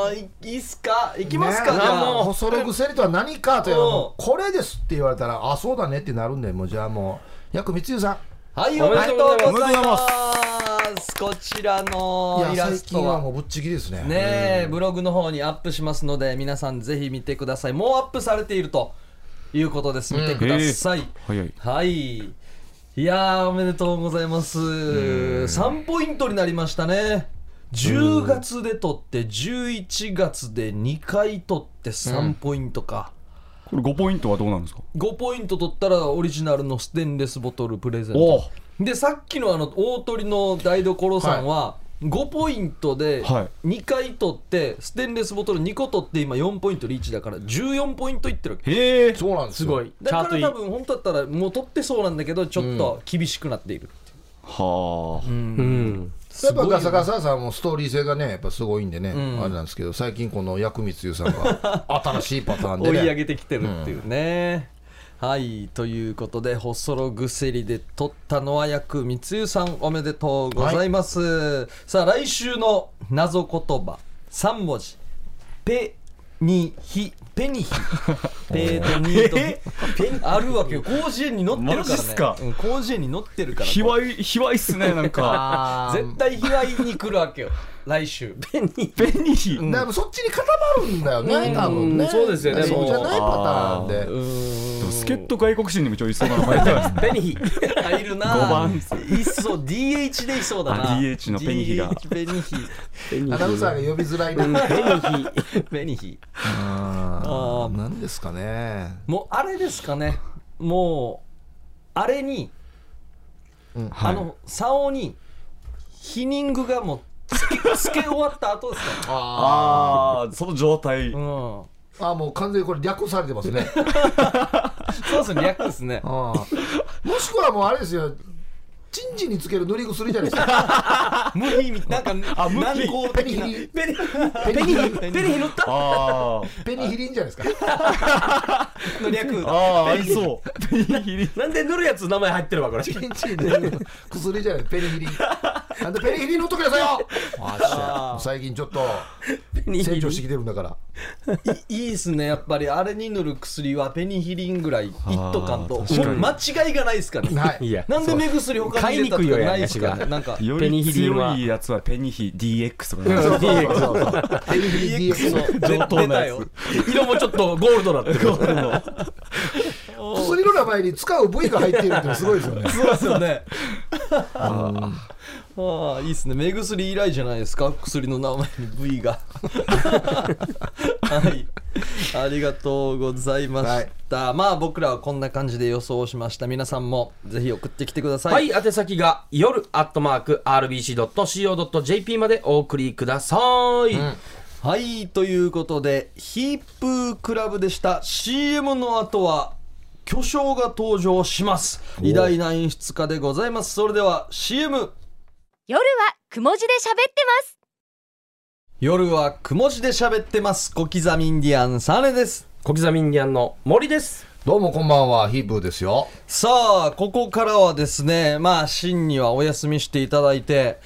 [SPEAKER 1] あーいいいっすか？いきますか、
[SPEAKER 3] ね
[SPEAKER 1] じゃあ。
[SPEAKER 3] もう細ろ薬とは何かという
[SPEAKER 1] うん。
[SPEAKER 3] これですって言われたらあそうだねってなるんでもうじゃあもう。薬光代さん
[SPEAKER 1] はい、
[SPEAKER 4] おめ
[SPEAKER 1] で
[SPEAKER 4] でとうご
[SPEAKER 1] ざい
[SPEAKER 4] ま
[SPEAKER 1] ますす。こちらの
[SPEAKER 3] い
[SPEAKER 1] イラストは
[SPEAKER 3] もうぶっちぎりですね
[SPEAKER 1] ねえ、ブログの方にアップしますので、皆さんぜひ見てください。もうアップされているということです。見てください。
[SPEAKER 2] 早い
[SPEAKER 1] はい。いやー、おめでとうございます。3ポイントになりましたね。10月で取って、11月で2回取って3ポイントか。
[SPEAKER 2] これ5ポイントはどうなんですか
[SPEAKER 1] ？5ポイント取ったらオリジナルのステンレスボトルプレゼン
[SPEAKER 2] お
[SPEAKER 1] トでさっきのあの大鳥の台所さんは5ポイントで
[SPEAKER 2] はい。
[SPEAKER 1] 2回取ってステンレスボトル2個取って今4ポイントリーチだから14ポイントいってるわけ。
[SPEAKER 2] へえ。
[SPEAKER 3] そうなんですよ。
[SPEAKER 4] すごい。チ
[SPEAKER 1] だから多。分本当だったらもう取ってそうなんだけどちょっと厳しくなっている、
[SPEAKER 2] はあ。
[SPEAKER 4] うん。
[SPEAKER 3] やっぱガサガサさんもストーリー性がねやっぱすごいんでね、
[SPEAKER 1] ん。
[SPEAKER 3] あれなんですけど最近この薬光代さんが 新しいパターンで
[SPEAKER 1] 追い上
[SPEAKER 3] ね
[SPEAKER 1] げてきてるっていうね、はいということでホソログセリで取ったのは薬光代さんおめでとうございます、さあ来週の謎言葉3文字ペニヒペニヒペーとニーと。ペニあるわけよ。広辞苑に載ってるからね。
[SPEAKER 2] か？
[SPEAKER 1] うん広辞苑に載ってるから。
[SPEAKER 2] 卑猥卑猥っすねなんか。
[SPEAKER 1] 絶対卑猥に来るわけよ来週。ペニ
[SPEAKER 2] ペニヒ
[SPEAKER 3] だからそっちに固まるんだよね多分ね。
[SPEAKER 4] そうですよね。
[SPEAKER 3] そうじゃないパターンで。
[SPEAKER 2] でも助っ人外国人にもちょいそうな名前だ
[SPEAKER 4] ペ ニヒ。
[SPEAKER 1] 入るな。
[SPEAKER 2] 五番。
[SPEAKER 1] いそう DH でいそうだな。
[SPEAKER 2] あ DH のペニヒが。
[SPEAKER 1] DH ペニヒ。
[SPEAKER 3] アナウンサーが呼びづらいな。
[SPEAKER 4] ペニヒ。
[SPEAKER 1] ペニヒ。
[SPEAKER 3] あー。なんですかね。
[SPEAKER 1] もうあれですかね。もうあれに、あの竿にヒニングがもうつけ つけ終わった後ですか？
[SPEAKER 2] ああその状態。
[SPEAKER 1] ねうん。
[SPEAKER 3] あもう完全にこれ略されてますね。
[SPEAKER 1] そうですね略ですね。
[SPEAKER 3] もしくはもうあれですよ。チンチンにつける塗り薬じゃないですか。
[SPEAKER 1] 無比みな。んかあ
[SPEAKER 2] 無比。
[SPEAKER 1] 軟膏
[SPEAKER 3] ペニヒ。リ
[SPEAKER 1] ペニ
[SPEAKER 3] ペニヒ。リ
[SPEAKER 1] ペニヒ塗った？
[SPEAKER 2] あ
[SPEAKER 3] ペニヒリンじゃないですか。
[SPEAKER 1] の略。
[SPEAKER 2] あああありそう。ペニヒリ
[SPEAKER 4] なんで塗るやつ名前入ってるわ、これ。
[SPEAKER 3] チンチンに塗る薬じゃない。ペニヒリンなんでペニヒリン塗っときなさいよ最近ちょっと成長してきてるんだから。
[SPEAKER 1] い いいですねやっぱり。あれに塗る薬はペニヒリンぐらい一斗缶と。
[SPEAKER 2] かに
[SPEAKER 1] もう間違いがないですかね。
[SPEAKER 3] はい。
[SPEAKER 1] なんで目薬他に入れたとかないですかね。なんか
[SPEAKER 2] よ
[SPEAKER 4] ペニ
[SPEAKER 2] り
[SPEAKER 4] ヒリンは
[SPEAKER 2] 強いやつはペニヒ DX とかね
[SPEAKER 3] そうそうそうそう。ペニヒリン DX
[SPEAKER 1] 上等なやつ。
[SPEAKER 4] 色もちょっとゴールドなってる。
[SPEAKER 3] 薬の名前に使う部位が入っているってすごいですよね。
[SPEAKER 1] そうですよねああいいですね。目薬以来じゃないですか？薬の名前に V が。はい。ありがとうございました、まあ僕らはこんな感じで予想しました。皆さんもぜひ送ってきてください。
[SPEAKER 4] はい、宛先が夜アットマーク RBC.CO.JP までお送りください。
[SPEAKER 1] はいということでヒープークラブでした。CM の後は巨匠が登場します。偉大な演出家でございます。それでは CM
[SPEAKER 5] 夜はくも字で喋ってます。
[SPEAKER 1] 夜はくも字で喋ってます。小刻みインディアンサネです。
[SPEAKER 4] 小刻みインディアンの森です。
[SPEAKER 3] どうもこんばんはヒープーですよ。
[SPEAKER 1] さあここからはですねまあ真にはお休みしていただいて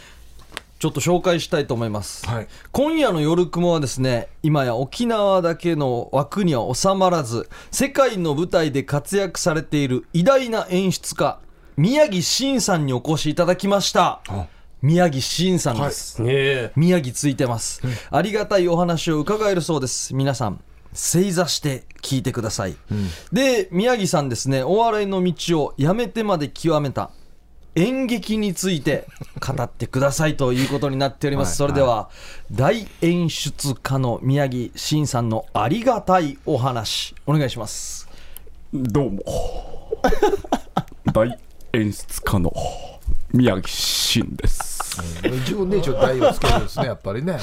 [SPEAKER 1] ちょっと紹介したいと思います、
[SPEAKER 3] はい。
[SPEAKER 1] 今夜の夜雲はですね今や沖縄だけの枠には収まらず世界の舞台で活躍されている偉大な演出家宮城真さんにお越しいただきました宮城真さんです、
[SPEAKER 4] ねえ。
[SPEAKER 1] 宮城ついてます、ありがたいお話を伺えるそうです。皆さん正座して聞いてください、で宮城さんですねお笑いの道をやめてまで極めた演劇について語ってくださいということになっております、それでは、大演出家の宮城真さんのありがたいお話お願いします。
[SPEAKER 2] どうも。大演出家の宮城真です。
[SPEAKER 3] 自分で一応題をつけるんですねやっぱりね、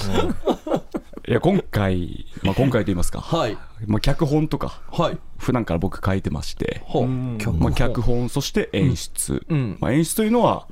[SPEAKER 2] いや今回、まあ、今回と言いますか、
[SPEAKER 1] はい。
[SPEAKER 2] まあ、脚本とか
[SPEAKER 1] はい。
[SPEAKER 2] 普段から僕書いてまして、まあ、脚本そして演出、
[SPEAKER 1] うん。
[SPEAKER 2] まあ、演出というのは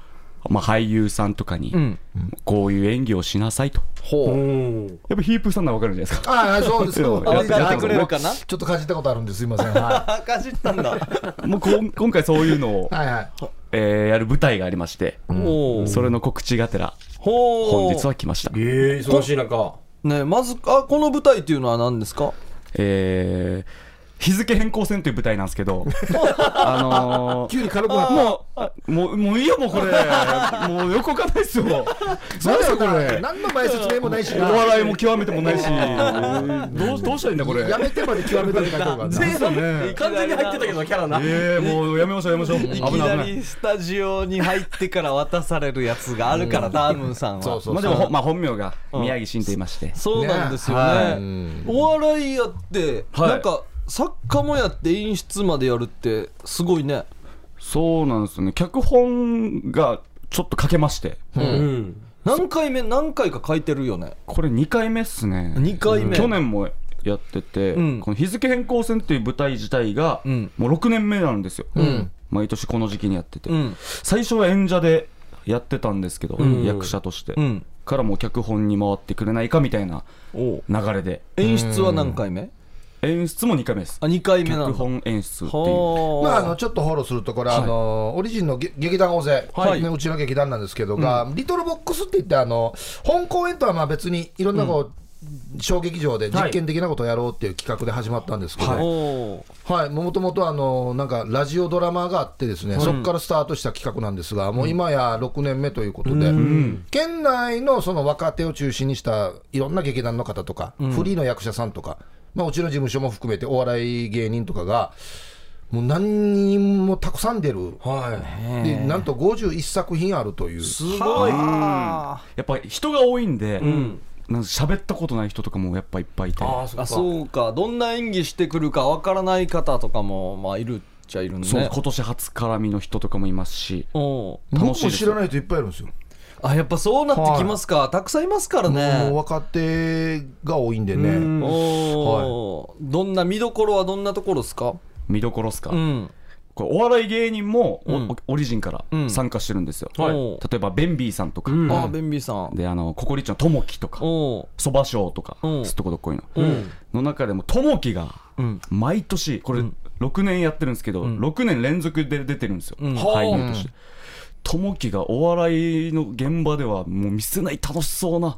[SPEAKER 2] まあ、俳優さんとかに
[SPEAKER 1] うん。
[SPEAKER 2] こういう演技をしなさいと、
[SPEAKER 1] ほう。
[SPEAKER 4] う。ん
[SPEAKER 2] やっぱヒープーさんなら分かるんじゃないですか。
[SPEAKER 3] ああそうですよ
[SPEAKER 2] や
[SPEAKER 1] ってくれるかな？
[SPEAKER 3] ちょっとかじったことあるんです。すいません。は
[SPEAKER 1] あ かじったんだ。
[SPEAKER 2] もうこん今回そういうのを
[SPEAKER 3] い、はいはい
[SPEAKER 2] えーやる舞台がありまして、それの告知がてら本日は来ました。
[SPEAKER 4] ええ忙しい中。
[SPEAKER 1] ねまずあこの舞台っていうのは何ですか？
[SPEAKER 2] えー日付変更線という舞台なんですけど あのー
[SPEAKER 3] 急に軽くなった
[SPEAKER 2] もうあもうもういいよもうこれ。もうよくわかんないですよ。
[SPEAKER 3] なんだよこれ。何の前説明もないし。
[SPEAKER 2] お笑いも極めてもないし。どう どうしたらいいんだこれ。
[SPEAKER 3] やめてまで極めたって書いてあるからな。
[SPEAKER 4] 完全に入ってたけどキャラな。
[SPEAKER 2] えー、もうやめましょうやめましょう。危
[SPEAKER 1] いき
[SPEAKER 2] ない危
[SPEAKER 1] な
[SPEAKER 2] ない。
[SPEAKER 1] りスタジオに入ってから渡されるやつがあるからダームンさんは。
[SPEAKER 3] そうそう
[SPEAKER 2] まあでも、ほまあ、本名が宮城慎と言いまして、
[SPEAKER 1] そうなんですよね。お笑いやって、
[SPEAKER 2] はい。
[SPEAKER 1] なんか作家もやって演出までやるってすごいね。
[SPEAKER 2] そうなんですよね。脚本がちょっと書けまして。
[SPEAKER 4] うん。
[SPEAKER 1] 何回目何回か書いてるよね。
[SPEAKER 2] これ2回目っすね。
[SPEAKER 1] 2回目。
[SPEAKER 2] 去年もやってて、
[SPEAKER 1] うん。
[SPEAKER 2] この日付変更線っていう舞台自体が、
[SPEAKER 1] うん。
[SPEAKER 2] もう6年目なんですよ、
[SPEAKER 3] ん。
[SPEAKER 2] 毎年この時期にやってて、
[SPEAKER 1] うん。
[SPEAKER 2] 最初は演者でやってたんですけど、
[SPEAKER 4] ん。
[SPEAKER 2] 役者として、
[SPEAKER 1] うん。
[SPEAKER 2] からもう脚本に回ってくれないかみたいな
[SPEAKER 1] おう。
[SPEAKER 2] 流れで。
[SPEAKER 1] 演出は何回目？
[SPEAKER 2] 演出も2回目です。
[SPEAKER 1] あ2回目なんだ
[SPEAKER 2] 脚本演出っていう。
[SPEAKER 1] は
[SPEAKER 3] まあ、あのちょっとフォローするとこれ、あのオリジンのげ劇団大勢、
[SPEAKER 1] はい。
[SPEAKER 3] ね、うちの劇団なんですけどが、リトルボックスって言ってあの本公演とはまあ別にいろんなこう、小劇場で実験的なことをやろうっていう企画で始まったんですけど、はい。もともとあのなんかラジオドラマがあってですね、そこからスタートした企画なんですが、もう今や6年目ということで、県内のその若手を中心にしたいろんな劇団の方とか、フリーの役者さんとか、まあ、うちの事務所も含めてお笑い芸人とかが、もう何人もたくさん出る。
[SPEAKER 4] は
[SPEAKER 3] でなんと51作品あるという、
[SPEAKER 1] すごい。
[SPEAKER 2] やっぱり人が多いんで、なんか喋ったことない人とかもやっぱいっぱいいて。
[SPEAKER 4] いああそ
[SPEAKER 1] うか。どんな演技してくるかわからない方とかもまあいるっちゃいるんでね。
[SPEAKER 2] そう今年初絡みの人とかもいますし。楽しいです
[SPEAKER 3] 知らない人いっぱいいるんですよ。
[SPEAKER 1] あやっぱそうなってきますか、たくさんいますから
[SPEAKER 3] もう
[SPEAKER 1] ね
[SPEAKER 3] 若手が多いんでね、
[SPEAKER 4] うん。
[SPEAKER 1] おーどんな見どころはどんなところですか？
[SPEAKER 2] 見どころっすか、
[SPEAKER 1] うん。
[SPEAKER 2] これお笑い芸人もお、
[SPEAKER 1] うん。
[SPEAKER 2] オリジンから
[SPEAKER 1] うん。
[SPEAKER 2] 参加してるんですよ、
[SPEAKER 4] はい。
[SPEAKER 1] おう
[SPEAKER 2] 例えばベンビーさんとか、
[SPEAKER 4] うん。
[SPEAKER 1] あベンビーさん。
[SPEAKER 2] であのココリッチのともきとかそばショーとか
[SPEAKER 1] うん。
[SPEAKER 2] すっとこどっこいの、
[SPEAKER 1] うん。
[SPEAKER 2] の中でもともきが
[SPEAKER 1] うん。
[SPEAKER 2] 毎年これ6年やってるんですけど、6年連続で出てるんですよ、
[SPEAKER 1] うん。
[SPEAKER 2] 俳優としてともきがお笑いの現場ではもう見せない楽しそうな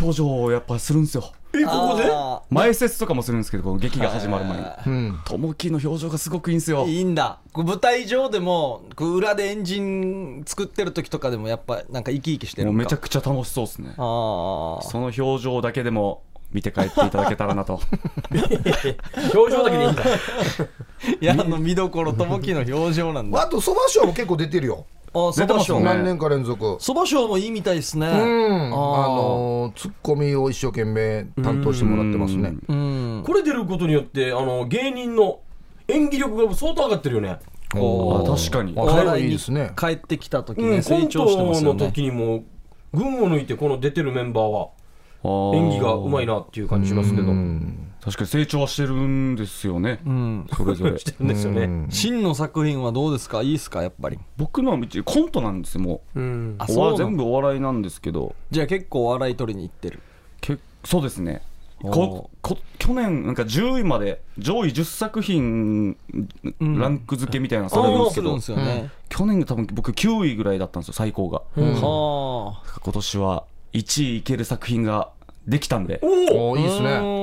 [SPEAKER 2] 表情をやっぱするんですよ。
[SPEAKER 4] えここで？
[SPEAKER 1] あ
[SPEAKER 2] 前説とかもするんですけどこの劇が始まる前に。
[SPEAKER 3] うん。
[SPEAKER 2] ともきの表情がすごくいいんですよ。
[SPEAKER 1] ーいいんだ。舞台上でも裏でエンジン作ってる時とかでもやっぱなんか生き生きしてるゃ
[SPEAKER 2] もうんめちゃくちゃ楽しそうですね。
[SPEAKER 1] ああ
[SPEAKER 2] その表情だけでも見て帰っていただけたらなと。
[SPEAKER 4] 表情だけでいいんだ。
[SPEAKER 1] いやあの見どころともきの表情なんだ。
[SPEAKER 3] あとそばショーも結構出てるよ、
[SPEAKER 1] あそばショー
[SPEAKER 2] ね
[SPEAKER 3] 何年か連続。
[SPEAKER 1] そばショーもいいみたいですね。
[SPEAKER 3] うん、あのツッコミを一生懸命担当してもらってますね。
[SPEAKER 1] うん。
[SPEAKER 4] これ出ることによってあの芸人の演技力が相当上がってるよね。
[SPEAKER 2] あ確かに。
[SPEAKER 1] いに
[SPEAKER 3] いいですね。
[SPEAKER 1] 帰ってきた時
[SPEAKER 4] うん、コ
[SPEAKER 1] ね成
[SPEAKER 4] ン
[SPEAKER 1] 長してますよね。
[SPEAKER 4] 時にも群を抜いてこの出てるメンバーは演
[SPEAKER 2] 演
[SPEAKER 4] 技がうまいなっていう感じしますけど
[SPEAKER 2] 確かに成長はしてるんですよね、
[SPEAKER 1] うん。
[SPEAKER 2] それぞれ。
[SPEAKER 4] してるんですよね。
[SPEAKER 1] 真の作品はどうですか？いいですかやっぱり。
[SPEAKER 2] 僕のはコントなんですよも
[SPEAKER 4] う。ん。
[SPEAKER 1] あ
[SPEAKER 2] うお
[SPEAKER 1] そう
[SPEAKER 2] 全部お笑いなんですけど。
[SPEAKER 1] じゃあ結構お笑い取りに行ってる。
[SPEAKER 2] けそうですね。
[SPEAKER 1] お
[SPEAKER 2] ここ去年なんか10位まで上位10作品
[SPEAKER 1] ん
[SPEAKER 2] ランク付けみたいなのされるんですけど、
[SPEAKER 1] するんですよね。
[SPEAKER 2] 去年が多分僕9位ぐらいだったんですよ最高が、
[SPEAKER 1] はあ。
[SPEAKER 2] 今年は1位いける作品ができたんで。
[SPEAKER 3] おー。いいですね。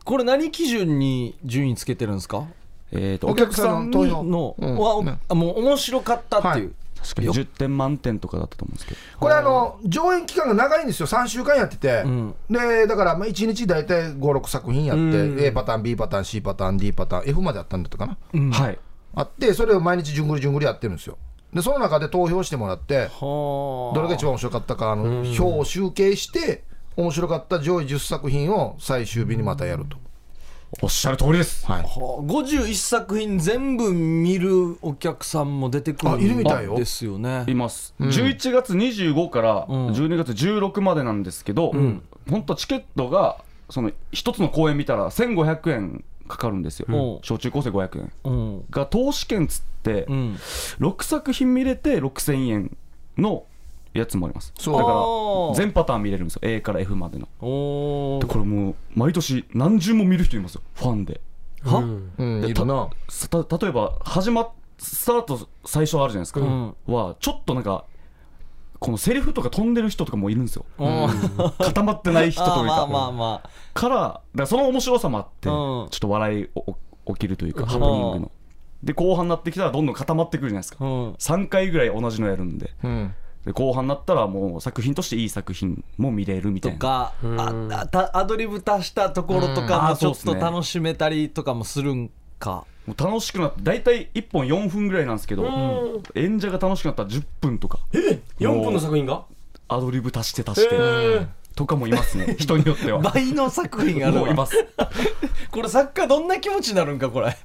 [SPEAKER 1] ねこれ何基準に順位つけてるんですか？
[SPEAKER 2] えー、と
[SPEAKER 3] お客さんの投
[SPEAKER 2] に
[SPEAKER 3] 票
[SPEAKER 1] の、
[SPEAKER 3] うん。
[SPEAKER 1] わ
[SPEAKER 3] ね
[SPEAKER 1] あもう面白かったっていう、
[SPEAKER 2] 確かに10点満点とかだったと思うんですけど。
[SPEAKER 3] これあの上演期間が長いんですよ。3週間やってて、
[SPEAKER 1] ん。
[SPEAKER 3] でだからまあ1日大体56作品やって、
[SPEAKER 4] うん。
[SPEAKER 3] A パターン B パターン C パターン D パターン F まであったんだったかな、
[SPEAKER 2] はい。
[SPEAKER 3] あってそれを毎日じゅんぐりじゅんぐりやってるんですよ。でその中で投票してもらって
[SPEAKER 1] はあ。
[SPEAKER 3] どれが一番面白かったかあの票を集計して面白かった上位10作品を最終日にまたやると、
[SPEAKER 2] おっしゃる通りです。
[SPEAKER 3] はい、
[SPEAKER 1] はあ。51作品全部見るお客さんも出てくる
[SPEAKER 3] あいるみたいよ。
[SPEAKER 1] んですよね。
[SPEAKER 2] います、11月25から
[SPEAKER 1] うん。
[SPEAKER 2] 12月16までなんですけど、本当チケットがその一つの公演見たら1500円かかるんですよ、
[SPEAKER 1] うん。
[SPEAKER 2] 小中高生500円。
[SPEAKER 1] うん。
[SPEAKER 2] が投資券つって、
[SPEAKER 1] うん。
[SPEAKER 2] 6作品見れて6000円のやつもあります。
[SPEAKER 3] そう。
[SPEAKER 2] だから全パターン見れるんですよ。A から F までの。
[SPEAKER 1] おー。
[SPEAKER 2] でこれもう毎年何十も見る人いますよ。ファンで。
[SPEAKER 1] は？
[SPEAKER 4] うん。
[SPEAKER 3] うんいるな。
[SPEAKER 2] 例えば始まっスタート最初あるじゃないですか、
[SPEAKER 1] ん。
[SPEAKER 2] はちょっとなんかこのセリフとか飛んでる人とかもいるんですよ。
[SPEAKER 1] うん。
[SPEAKER 2] 固まってない人というか。
[SPEAKER 1] まあまあま
[SPEAKER 2] からだからその面白さもあって、
[SPEAKER 1] うん。
[SPEAKER 2] ちょっと笑いお起きるというか、ハプニングの。で後半になってきたらどんどん固まってくるじゃないですか、
[SPEAKER 1] あうん。
[SPEAKER 2] 3回ぐらい同じのやるんで。
[SPEAKER 3] うん
[SPEAKER 2] で後半になったらもう作品としていい作品も見れるみたいな。
[SPEAKER 1] とか
[SPEAKER 4] うん。
[SPEAKER 1] ああたアドリブ足したところとかもちょっと楽しめたりとかもするんか。
[SPEAKER 2] もう楽しくなって大体1本4分ぐらいなんですけど、
[SPEAKER 4] ん。
[SPEAKER 2] 演者が楽しくなったら10分とか。
[SPEAKER 4] 4分の作品が？
[SPEAKER 2] アドリブ足して足して、
[SPEAKER 4] へ
[SPEAKER 2] とかもいますね。人によっては。
[SPEAKER 1] 倍の作品あるわ。
[SPEAKER 2] います。
[SPEAKER 1] これ作家どんな気持ちになるんかこれ。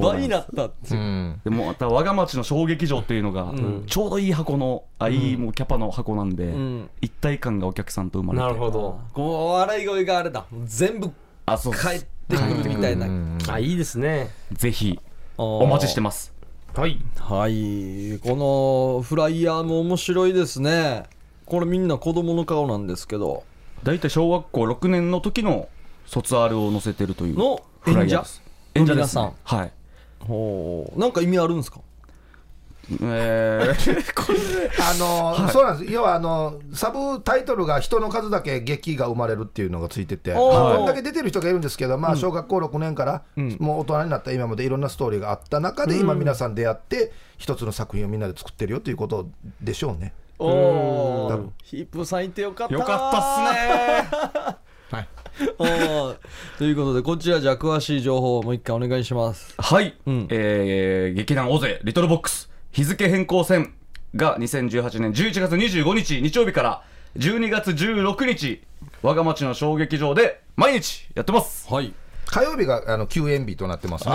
[SPEAKER 1] 倍になったって
[SPEAKER 3] う
[SPEAKER 1] いう。ん。
[SPEAKER 2] でもまた我が町の小劇場っていうのが、
[SPEAKER 1] ん。
[SPEAKER 2] ちょうどいい箱のあいいもうキャパの箱なんで、
[SPEAKER 1] ん。
[SPEAKER 2] 一体感がお客さんと生まれて。
[SPEAKER 4] なるほど。
[SPEAKER 1] こう笑い声があれだ。全部
[SPEAKER 2] あそう
[SPEAKER 1] 帰ってくるみたいな。
[SPEAKER 4] あいいですね。
[SPEAKER 2] ぜひ
[SPEAKER 1] お
[SPEAKER 2] お待ちしてます。
[SPEAKER 4] はい。
[SPEAKER 1] はい。このフライヤーも面白いですねこれみんな子供の顔なんですけど。
[SPEAKER 2] 大体小学校6年の時の卒アルを載せてるという
[SPEAKER 1] の
[SPEAKER 2] フラ
[SPEAKER 1] 演者
[SPEAKER 2] イヤーです。演者？です、
[SPEAKER 1] の
[SPEAKER 2] ね、はい。
[SPEAKER 1] ほう。なんか意味あるんですか？
[SPEAKER 2] えー、これ
[SPEAKER 3] あの、そうなんです。要はあのサブタイトルが人の数だけ劇が生まれるっていうのがついてて、まあこんだけ出てる人がいるんですけど、まあ、小学校6年から、もう大人になった今までいろんなストーリーがあった中で、今皆さん出会って一つの作品をみんなで作ってるよということでしょうね。
[SPEAKER 1] おおヒープさんいてよかった。
[SPEAKER 2] よかったっすね。
[SPEAKER 3] はい、
[SPEAKER 1] おー。ということでこちらじゃあ詳しい情報をもう一回お願いします。
[SPEAKER 2] はい、
[SPEAKER 1] うん。
[SPEAKER 2] えー劇団大勢リトルボックス。日付変更戦が2018年11月25日日曜日から12月16日。我が町の小劇場で毎日やってます。
[SPEAKER 1] はい
[SPEAKER 3] 火曜日があの休園日となってますね。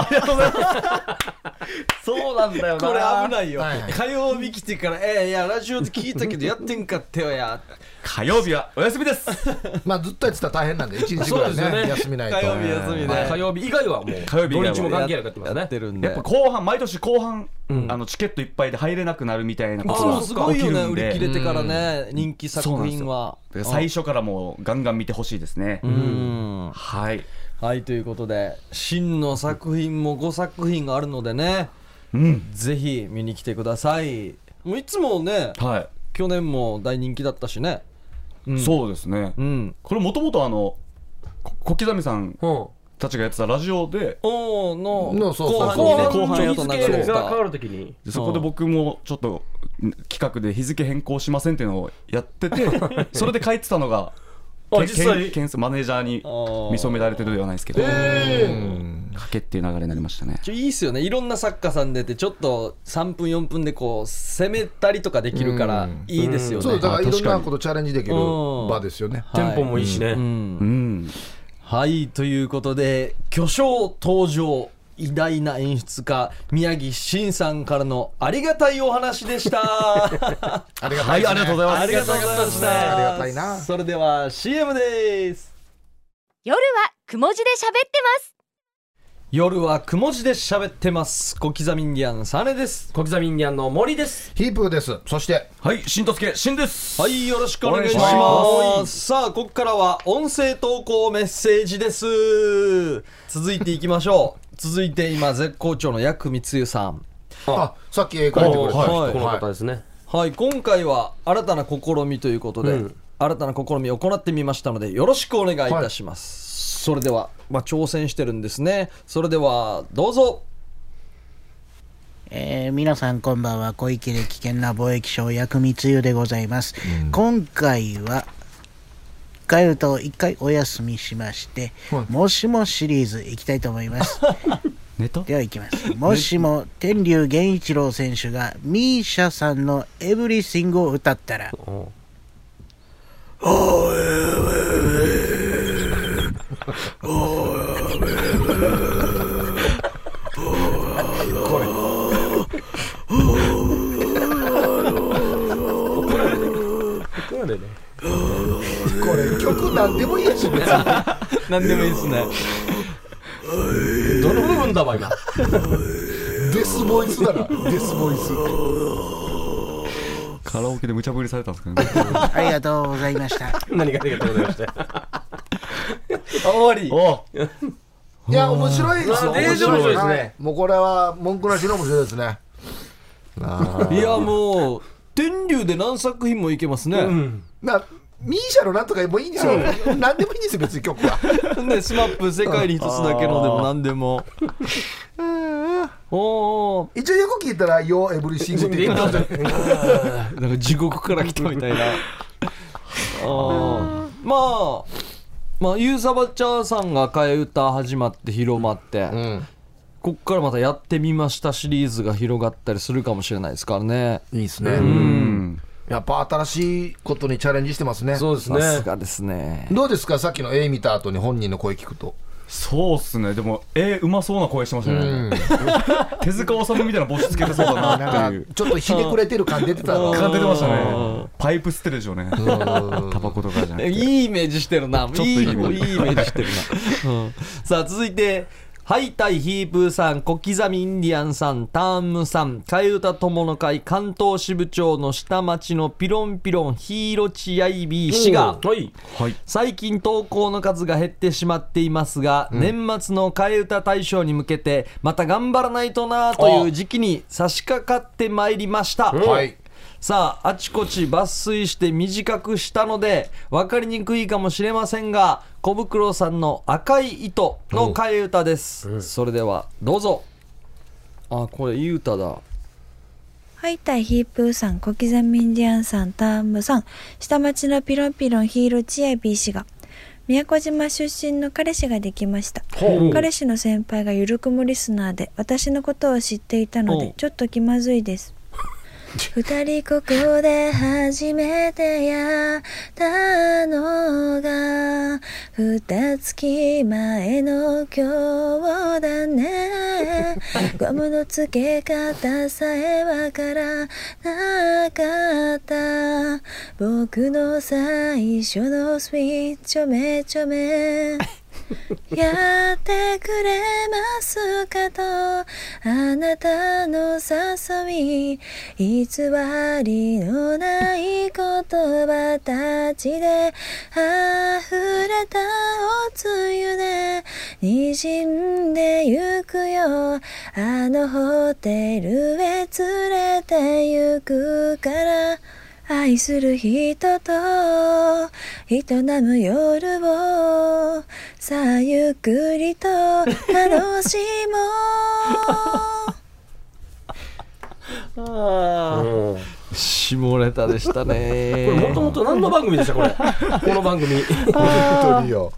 [SPEAKER 2] そうなんだよ
[SPEAKER 1] これ危ないよ、
[SPEAKER 3] はいはい。
[SPEAKER 1] 火曜日来てから「えー、いやラジオで聞いたけどやってんかったよや」
[SPEAKER 2] 火曜日はお休みです。
[SPEAKER 3] まあずっとやってたら大変なんで、一日ぐらいね、
[SPEAKER 4] そうですよね。
[SPEAKER 3] 休みないと。
[SPEAKER 1] 火曜日休みで、
[SPEAKER 4] 火曜日以外はもう
[SPEAKER 2] 火曜日以外は
[SPEAKER 4] 土日も関係なくやってます
[SPEAKER 1] や
[SPEAKER 4] ね
[SPEAKER 1] ってるんで。
[SPEAKER 2] やっぱ後半毎年後半、
[SPEAKER 4] ん。
[SPEAKER 2] あのチケットいっぱいで入れなくなるみたいないことが
[SPEAKER 1] もすごいよね売り切れてからね人気作品は。
[SPEAKER 2] で最初からもうガンガン見てほしいですね、
[SPEAKER 1] うん。
[SPEAKER 2] はい
[SPEAKER 1] はいということで真の作品も5作品があるのでね
[SPEAKER 2] うん。
[SPEAKER 1] ぜひ見に来てください。もういつもね
[SPEAKER 2] はい、
[SPEAKER 1] 去年も大人気だったしね。うん。
[SPEAKER 2] そうですね、
[SPEAKER 1] うん。
[SPEAKER 2] これもともとあのこ小刻みさん
[SPEAKER 4] うん。
[SPEAKER 2] たちがやってたラジオで
[SPEAKER 1] おーの
[SPEAKER 3] のそうそう
[SPEAKER 1] 後半にね
[SPEAKER 2] 後半
[SPEAKER 1] ちょっ
[SPEAKER 4] 日
[SPEAKER 1] と流れて
[SPEAKER 4] 付が変わ
[SPEAKER 1] た
[SPEAKER 4] るときに。
[SPEAKER 2] でそこで僕もちょっとん企画で日付変更しませんっていうのをやってて それで書いてたのが
[SPEAKER 4] 実際。
[SPEAKER 2] けんけんマネージャーに見初められてるではないですけど、
[SPEAKER 3] うん
[SPEAKER 2] 書けっていう流れになりましたね。
[SPEAKER 1] ちょいいっすよね。いろんな作家さん出てちょっと3分4分でこう攻めたりとかできるから
[SPEAKER 3] うん。
[SPEAKER 1] いいですよね。
[SPEAKER 3] そうだからいろんなことチャレンジできる
[SPEAKER 1] うん
[SPEAKER 3] 場ですよね。
[SPEAKER 1] はい。
[SPEAKER 4] テンポもいいしね。
[SPEAKER 1] うん。
[SPEAKER 2] うん。
[SPEAKER 1] はいということで巨匠登場偉大な演出家宮城真さんからのありがたいお話でした。
[SPEAKER 3] ありがた
[SPEAKER 2] はいいありがとうございます。
[SPEAKER 1] ありがとうございました
[SPEAKER 3] ありがたいな。
[SPEAKER 1] それでは CM です。
[SPEAKER 5] 夜はくも字で喋ってます。
[SPEAKER 1] 夜はくも字で喋ってます。小刻みインディアンサネです。
[SPEAKER 4] 小刻みインディアンの森です。
[SPEAKER 3] ヒープーです。そして、
[SPEAKER 2] はい新とすけ新です。
[SPEAKER 1] はいよろしくお願いしま
[SPEAKER 2] す。
[SPEAKER 1] さあここからは音声投稿メッセージです。続いていきましょう続いて今絶好調のヤクミツユさん。
[SPEAKER 3] あさっき絵描いてくれた
[SPEAKER 1] はい。
[SPEAKER 4] この方ですね。
[SPEAKER 1] はい。今回は新たな試みということで、
[SPEAKER 4] うん。
[SPEAKER 1] 新たな試みを行ってみましたのでよろしくお願いいたします、それでは、まあ、挑戦してるんですね。それではどうぞ。
[SPEAKER 6] えー皆さんこんばんは。小池で危険な貿易商薬味つゆでございます、今回は帰ると一回お休みしまして、
[SPEAKER 3] はい。
[SPEAKER 6] もしもシリーズいきたいと思います。ではいきます。もしも天竜源一郎選手がミーシャさんのエブリシングを歌ったら。
[SPEAKER 4] これね
[SPEAKER 3] これ曲なんでもいいやし、別に。
[SPEAKER 1] 何でもいいですね。
[SPEAKER 4] どの部分だわ今？
[SPEAKER 3] デスボイスだな、デスボイス。
[SPEAKER 2] カラオケで無茶ぶりされたんですかね。
[SPEAKER 6] ありがとうございました。
[SPEAKER 4] 何がありがとうございました。
[SPEAKER 1] あ終わり。
[SPEAKER 2] お。
[SPEAKER 3] いや面白いですよ。
[SPEAKER 4] 面白いですね。
[SPEAKER 3] はい。もうこれは文句なしの面白いですね。あ
[SPEAKER 1] いやもう天竜で何作品もいけますね、
[SPEAKER 3] なミーシャのなんとかもいいんですよ。何でもいいんですよ別に曲は。
[SPEAKER 1] ね、スマップ世界に一つだけのでも何でも。おー。
[SPEAKER 3] 一応よく聞いたら「Yo Everything」って言ってます
[SPEAKER 1] なんか地獄から来たみたいな。まあ、まあ、ユーサバチャーさんが替え歌始まって広まって、
[SPEAKER 3] うん。
[SPEAKER 1] こっからまたやってみましたシリーズが広がったりするかもしれないですからね。
[SPEAKER 3] いいですね。
[SPEAKER 2] うん
[SPEAKER 3] やっぱ新しいことにチャレンジしてますね。
[SPEAKER 4] そうです
[SPEAKER 1] さす
[SPEAKER 4] ね
[SPEAKER 1] がですね。
[SPEAKER 3] どうですか？さっきの絵見た後に本人の声聞くと。
[SPEAKER 2] そうっすね。でもえー、うまそうな声してましたね、手塚治虫みたいな帽子つけてそうだなって
[SPEAKER 3] なん
[SPEAKER 2] いう
[SPEAKER 3] かちょっとひねくれてる感出てたの
[SPEAKER 2] 感じてました
[SPEAKER 1] うん。
[SPEAKER 2] ねパイプ吸ってるでしょうねタバコとかじゃなくて。
[SPEAKER 1] いいイメージしてるな。
[SPEAKER 2] ちょっといい
[SPEAKER 1] いいイ
[SPEAKER 2] イメージ
[SPEAKER 1] してるな。うん。さあ、続いて、ハイタイヒープーさん、小刻みインディアンさん、ターンムさん、替え歌友の会、関東支部長の下町のピロンピロンヒーロチヤイビー氏が、
[SPEAKER 4] はい。
[SPEAKER 2] はい。
[SPEAKER 1] 最近投稿の数が減ってしまっていますが、年末の替え歌大賞に向けてまた頑張らないとなという時期に差し掛かってまいりました、
[SPEAKER 3] はい
[SPEAKER 1] さああちこち抜粋して短くしたので分かりにくいかもしれませんが小袋さんの「赤い糸」の替え歌です、それではどうぞ。あこれいい歌だ。
[SPEAKER 7] はいたいヒープーさん、小刻みインディアンさん、ターンムさん、下町のピロンピロンヒーローチアビー氏が、宮古島出身の彼氏ができました。彼氏の先輩がゆるくもリスナーで、私のことを知っていたので、ちょっと気まずいです。二人ここで初めてやったのが二月前の今日だね。ゴムの付け方さえわからなかった。僕の最初のスイッチちょめちょめ。やってくれますかとあなたの誘い偽りのない言葉たちで溢れたおつゆで滲んでゆくよ。あのホテルへ連れて行くから。愛する人と営む夜をさあゆっくりと 楽しもう。
[SPEAKER 4] うん。
[SPEAKER 1] 下ネタでしたね。
[SPEAKER 4] これもともと何の番組でした？これ。この番組。
[SPEAKER 3] 本当によ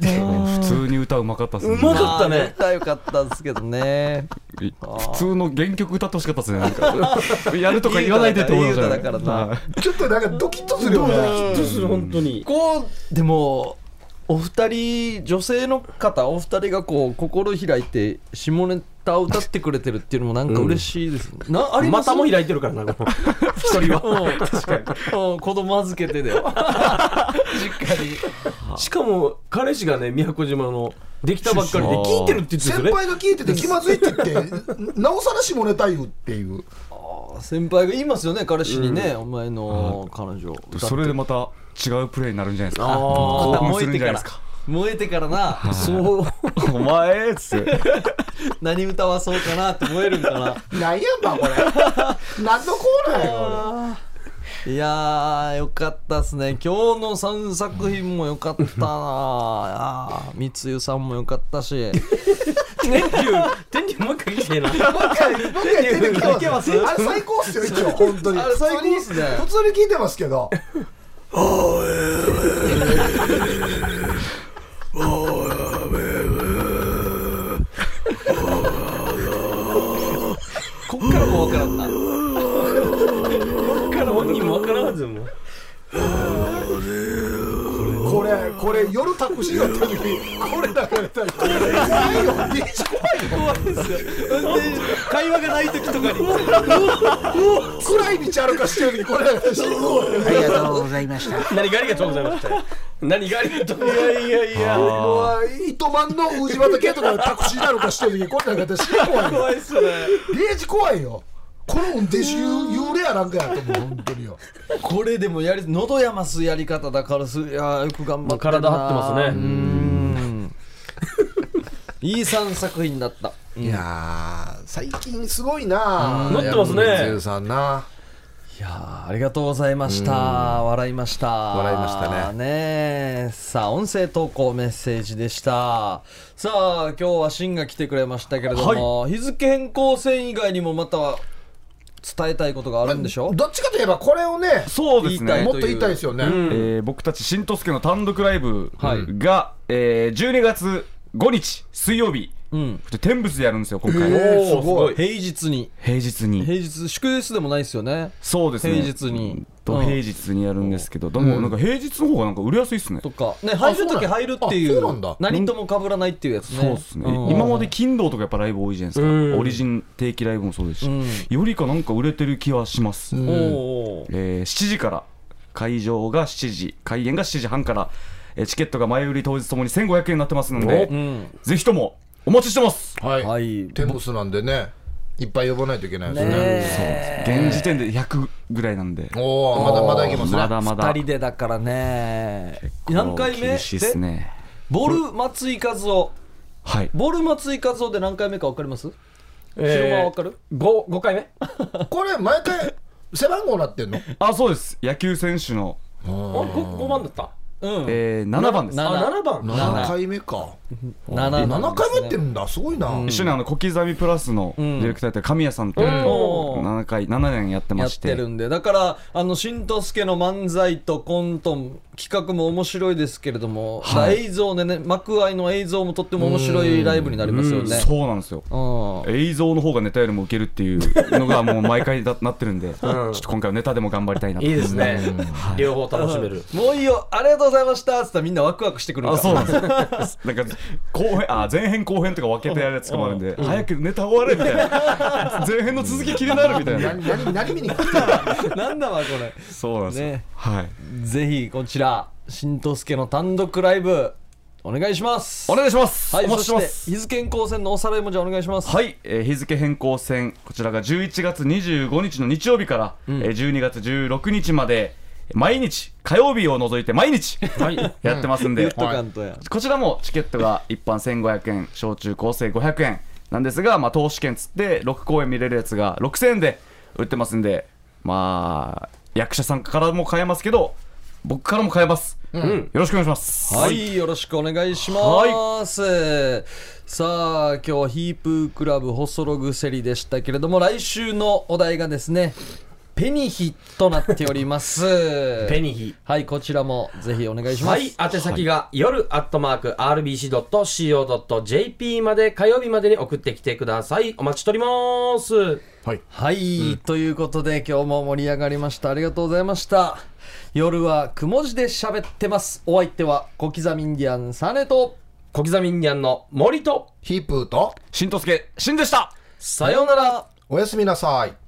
[SPEAKER 2] 普通に歌うまかったっすね。
[SPEAKER 4] うまかったね。
[SPEAKER 1] まあ歌よかったんですけどね。
[SPEAKER 2] い普通の原曲歌ってほしかったですねなんか。やるとか言わないでって思いましたね
[SPEAKER 1] いい歌だからな。
[SPEAKER 2] はい
[SPEAKER 3] ちょっとなんかドキッとするよね。
[SPEAKER 4] どうする本当に。
[SPEAKER 1] こうでもお二人女性の方お二人がこう心開いて下ネタを歌ってくれてるっていうのもなんか嬉しいですね、なありま
[SPEAKER 4] たも開いてるからな一人は。確かに
[SPEAKER 1] うん。子供預けてだよ実家に
[SPEAKER 4] しかも彼氏がね宮古島のできたばっかりで聞いてるって言ってね。
[SPEAKER 3] 輩が聞いてて気まずいって言ってなおさら下ネタ言うっていう。
[SPEAKER 1] 先輩が言いますよね彼氏にね、お前の彼女歌って。
[SPEAKER 2] それでまた違うプレーになるんじゃないですか。
[SPEAKER 4] あ
[SPEAKER 2] 興奮するん
[SPEAKER 1] 燃えてか。ら燃えてからな。
[SPEAKER 4] そう。
[SPEAKER 2] お前っつって。
[SPEAKER 1] 何歌わそうかなって燃えるんかな。
[SPEAKER 3] なんやんばこれ。何のコーナーよ
[SPEAKER 1] いやーよかったっすね。今日の3作品もよかったな三ゆさんもよかったし。
[SPEAKER 4] 天竜天竜もう一回来てえな
[SPEAKER 3] もう一回もう一回出てきてます。あれ最高っすよ一応。本当に。
[SPEAKER 1] あれ最高っすね。
[SPEAKER 3] 普通に聞いてますけど
[SPEAKER 1] こっからもわからんな。
[SPEAKER 4] こっから本人もわからんはずよもう
[SPEAKER 3] これこれ夜タクシー乗ってる時これ流れたら怖いよ。電子怖い
[SPEAKER 1] 怖いですよ。運転会話がない時とかに
[SPEAKER 3] 暗い道歩かしてる時にこれ流れたら死ぬ
[SPEAKER 6] ありがとうございました。
[SPEAKER 4] 何がありがとうございました何がありがとうい
[SPEAKER 1] やいやいや
[SPEAKER 3] もう糸満の宇治畑とかタクシーなのかしてる時にこれなんか私死ぬ怖い
[SPEAKER 1] 怖いっすね
[SPEAKER 3] デージ怖いよ。この運転手幽霊やなんかやと思う本当によ。
[SPEAKER 1] これでもやり喉やますやり方だからすいやーよく頑張って
[SPEAKER 4] 体張ってますね。
[SPEAKER 1] うーん。いい3作品だった。
[SPEAKER 3] いやー最近すごいな。
[SPEAKER 4] 乗ってますね。
[SPEAKER 3] さんな。い
[SPEAKER 1] やーありがとうございました。笑いました。
[SPEAKER 3] 笑いましたね。
[SPEAKER 1] ねえ。さあ音声投稿メッセージでした。さあ今日はシンが来てくれましたけれども、日付変更線以外にもまた伝えたいことがあるんでしょ？
[SPEAKER 3] どっちかといえばこれをね
[SPEAKER 2] そうです
[SPEAKER 1] 言いたい。
[SPEAKER 2] ね
[SPEAKER 3] もっと言いたいですよね、
[SPEAKER 2] えー僕たち新とすけの単独ライブ
[SPEAKER 1] はい。
[SPEAKER 2] が、えー12月5日水曜日、
[SPEAKER 1] うん。
[SPEAKER 2] 天仏でやるんですよ今回、
[SPEAKER 3] えーす
[SPEAKER 4] おーすごい。
[SPEAKER 1] 平日に。
[SPEAKER 2] 平日に。
[SPEAKER 1] 平日祝日でもないですよね。
[SPEAKER 2] そうですね。
[SPEAKER 1] 平日に。うん
[SPEAKER 2] と平日にやるんですけど、でもなんか平日の方がなんか売れやすいっすね、
[SPEAKER 1] とか。ね入るとき入るってい
[SPEAKER 3] う
[SPEAKER 1] 何とも被らないっていうやつね。
[SPEAKER 2] そうですね、
[SPEAKER 1] ん。
[SPEAKER 2] 今まで金土とかやっぱライブ多いじゃないですか、
[SPEAKER 4] うん。
[SPEAKER 2] オリジン定期ライブもそうですし、
[SPEAKER 1] うん。
[SPEAKER 2] よりかなんか売れてる気はします、えー7時から会場が7時開演が7時半から、えーチケットが前売り当日ともに1500円になってますので、
[SPEAKER 1] うん。
[SPEAKER 2] ぜひともお待ちしてます。
[SPEAKER 3] はい、
[SPEAKER 1] はい。
[SPEAKER 3] テンブスなんでねいっぱい呼ばないといけないですね。
[SPEAKER 1] ね
[SPEAKER 2] 現時点で100ぐらいなんで。
[SPEAKER 3] おおまだまだいけますね。
[SPEAKER 2] まだまだ。
[SPEAKER 1] 2人でだからね。何回目？
[SPEAKER 2] 厳しいっすね。
[SPEAKER 1] ボル松井和夫
[SPEAKER 2] はい。
[SPEAKER 1] ボル松井和夫で何回目か分かります？
[SPEAKER 4] えー
[SPEAKER 1] 白間分かる
[SPEAKER 4] ？5, 5回目？
[SPEAKER 3] これ毎回背番号なってんの？
[SPEAKER 2] あそうです。野球選手の、
[SPEAKER 4] あ 5, 5番だった？
[SPEAKER 1] うん。
[SPEAKER 2] えー7番です。
[SPEAKER 1] な
[SPEAKER 4] あ7番。
[SPEAKER 3] 7回目か。
[SPEAKER 1] 7
[SPEAKER 3] 7回目ってるんだ。すごいな、
[SPEAKER 2] 一緒にあの小刻みプラスのディレクターやってる神谷さんと
[SPEAKER 1] おー
[SPEAKER 2] 7回7年やって
[SPEAKER 1] やっ
[SPEAKER 2] まして。
[SPEAKER 1] てるんでだからあの新藤助の漫才とコント企画も面白いですけれども、
[SPEAKER 2] はい。
[SPEAKER 1] 映像でね幕間の映像もとっても面白いライブになりますよね。
[SPEAKER 2] そうなんですよ。
[SPEAKER 1] うん。
[SPEAKER 2] 映像の方がネタよりも受けるっていうのがもう毎回だなってるんで、ちょっと今回はネタでも頑張りたいなと。
[SPEAKER 4] いいですね。両方楽しめる。
[SPEAKER 1] もういいよ。ありがとうございました。っつったらみんなワクワクしてくるから。
[SPEAKER 2] あそうなんです。よ なんか後編あ前編後編とか分けてやるやつとかもあるんで、早くネタ終われみたいな。前編の続き気になるみたいな。
[SPEAKER 3] 何何何見に来てる
[SPEAKER 1] なんだわこれ。
[SPEAKER 2] そうなんですよ、
[SPEAKER 1] ね。
[SPEAKER 2] はい。
[SPEAKER 1] ぜひこちら新藤助の単独ライブお願いします。
[SPEAKER 2] お願いします、
[SPEAKER 1] はい
[SPEAKER 2] お待ちしてま
[SPEAKER 1] そ
[SPEAKER 2] す
[SPEAKER 1] して日付変更線のおさらいもじゃあお願いします。
[SPEAKER 2] はい、えー日付変更線こちらが11月25日の日曜日から、えー12月16日まで毎日火曜日を除いて毎日やってますんで、こちらもチケットが一般1500円小中高生500円なんですが、まあ、投資券つって6公演見れるやつが6000円で売ってますんでまあ役者さんからも買えますけど僕からも買えます、よろしくお願いします。
[SPEAKER 1] はい、よろしくお願いします。さあ、今日はヒープークラブ細ログセリでしたけれども、来週のお題がですね、ペニヒとなっております。
[SPEAKER 4] ペニヒ
[SPEAKER 1] はい、こちらもぜひお願いします。
[SPEAKER 4] はい、宛先が夜アットマーク RBC.CO.JP まで火曜日までに送ってきてください。お待ちしております。
[SPEAKER 3] はい
[SPEAKER 1] はい、ということで今日も盛り上がりました。ありがとうございました。夜はくも字で喋ってます。お相手は小刻みインディアンサネと、
[SPEAKER 4] 小刻みインディアンの森と、
[SPEAKER 3] ヒープーと
[SPEAKER 2] しんとすけしんでした
[SPEAKER 4] さようなら。
[SPEAKER 3] おやすみなさい